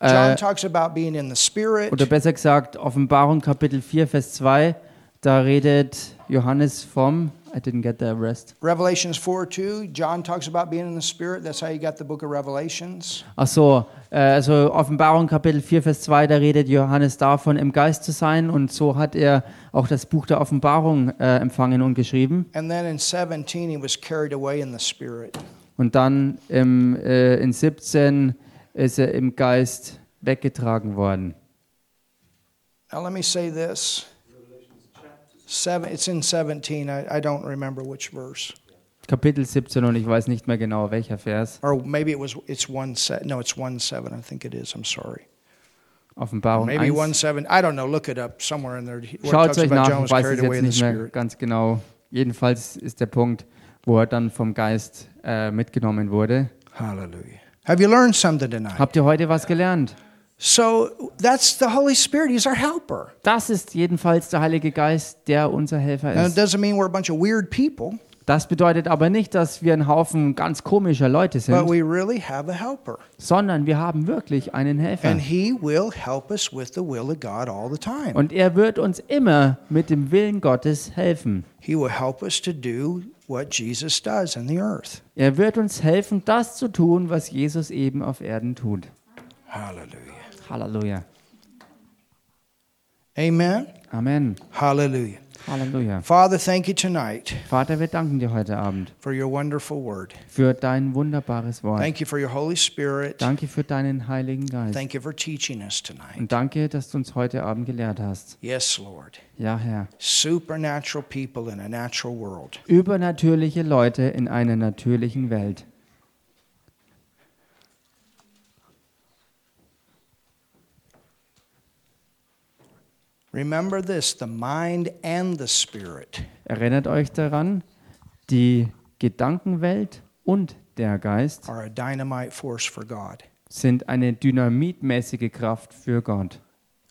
John Äh, talks about being in the Spirit. Oder besser gesagt, Offenbarung Kapitel 4, Vers 2, da redet Johannes vom, I didn't get the rest. Revelations 4 2, John talks about being in the Spirit. That's how you got the book of Revelations. Ach so, äh, also Offenbarung Kapitel 4, Vers 2, da redet Johannes davon, im Geist zu sein und so hat er auch das Buch der Offenbarung äh, empfangen und geschrieben. And then in 17, he was carried away in the Spirit. Und dann im, äh, in 17 ist er im Geist weggetragen worden. Now, let me say this. Seven, it's in 17. I, I don't remember which verse. Kapitel 17 und ich weiß nicht mehr genau welcher Vers. Or maybe it was, it's 1 7. No, it's 1 7. I think it is. I'm sorry. Offenbarung Maybe 1. 1 7. I don't know. Look it up somewhere in there. Schaut euch nach, ich weiß es jetzt nicht mehr ganz genau. Jedenfalls ist der Punkt, wo er dann vom Geist äh, mitgenommen wurde. Hallelujah. Have you learned something tonight? Habt ihr heute was gelernt? So that's the Holy Spirit. He's our helper. Das ist jedenfalls der Heilige Geist, der unser Helfer Now, it ist. doesn't mean we're a bunch of weird people, Das bedeutet aber nicht, dass wir ein Haufen ganz komischer Leute but sind, we really have a helper. sondern wir haben wirklich einen Helfer. And he will help us with the will of God all the time. Und er wird uns immer mit dem Willen Gottes helfen. He will help us to do what Jesus does in the earth. Er wird uns helfen, das zu tun, was Jesus eben auf Erden tut. Hallelujah. Halleluja. Amen. Amen. Hallelujah. Halleluja. Father, thank you tonight Vater, wir danken dir heute Abend for your wonderful word. für dein wunderbares Wort. Thank you for your Holy Spirit. Danke für deinen Heiligen Geist. Thank you for teaching us tonight. Und danke, dass du uns heute Abend gelehrt hast. Yes, Lord. Ja, Herr. Supernatural people in a natural world. Übernatürliche Leute in einer natürlichen Welt. Remember this the mind and the spirit Erinnert euch daran, die Gedankenwelt und der Geist are a dynamite force for God. sind eine dynamitmäßige Kraft für Gott.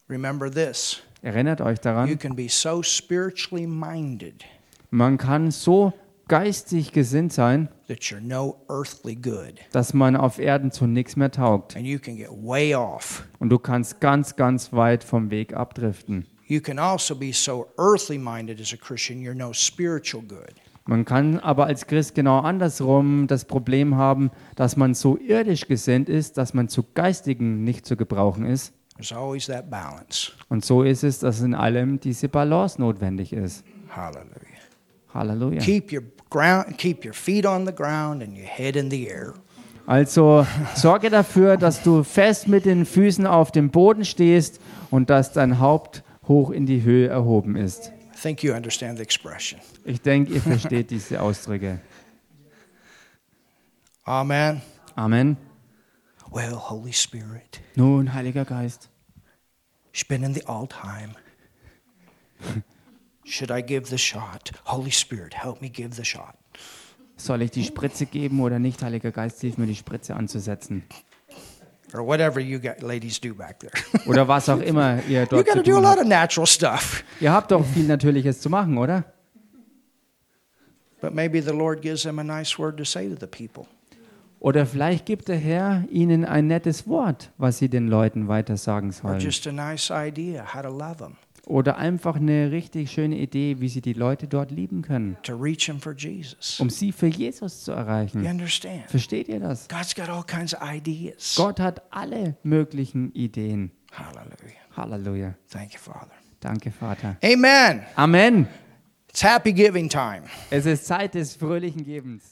Remember this Erinnert euch you daran, can be so spiritually minded man kann so geistig gesinnt sein, that you're no earthly good, dass man auf Erden zu nichts mehr taugt. and you can get way off. Und du kannst ganz, ganz weit vom Weg abdriften. You can also be so earthly minded as a Christian, you're no spiritual good. Man kann aber als Christ genau andersrum das Problem haben, dass man so irdisch gesinnt ist, dass man zu Geistigen nicht zu gebrauchen ist. There's always that balance. Und so ist es, dass in allem diese Balance notwendig ist. Hallelujah. Halleluja. Keep your ground, keep your feet on the ground and your head in the air. Also sorge dafür, dass du fest mit den Füßen auf dem Boden stehst und dass dein Haupt hoch in die Höhe erhoben ist. I think you understand the expression. Ich denke, ihr versteht diese Ausdrücke. Amen. Amen. Well, Holy Spirit, Nun, Heiliger Geist, it's been in the time. Should I give the shot? Holy Spirit, help me give the shot. soll ich die Spritze geben oder nicht? Heiliger Geist, hilf mir, die Spritze anzusetzen. Or whatever you got, ladies do back there. Oder was auch immer ihr you dort got zu to do a lot of natural stuff. Ihr habt doch viel Natürliches zu machen, oder? But maybe the Lord gives them a nice word to say to the people. Oder vielleicht gibt der Herr ihnen ein nettes Wort, was sie den Leuten weitersagen Or sollen. just a nice idea how to love them. Oder einfach eine richtig schöne Idee, wie sie die Leute dort lieben können, to reach them for Jesus. um sie für Jesus zu You erreichen. understand? Versteht ihr das? God's got all kinds of ideas. Gott hat alle möglichen Ideen. Hallelujah. Halleluja. Thank you, Father. Danke, Vater. Amen. Amen. It's happy giving time. Es ist Zeit des fröhlichen Gebens.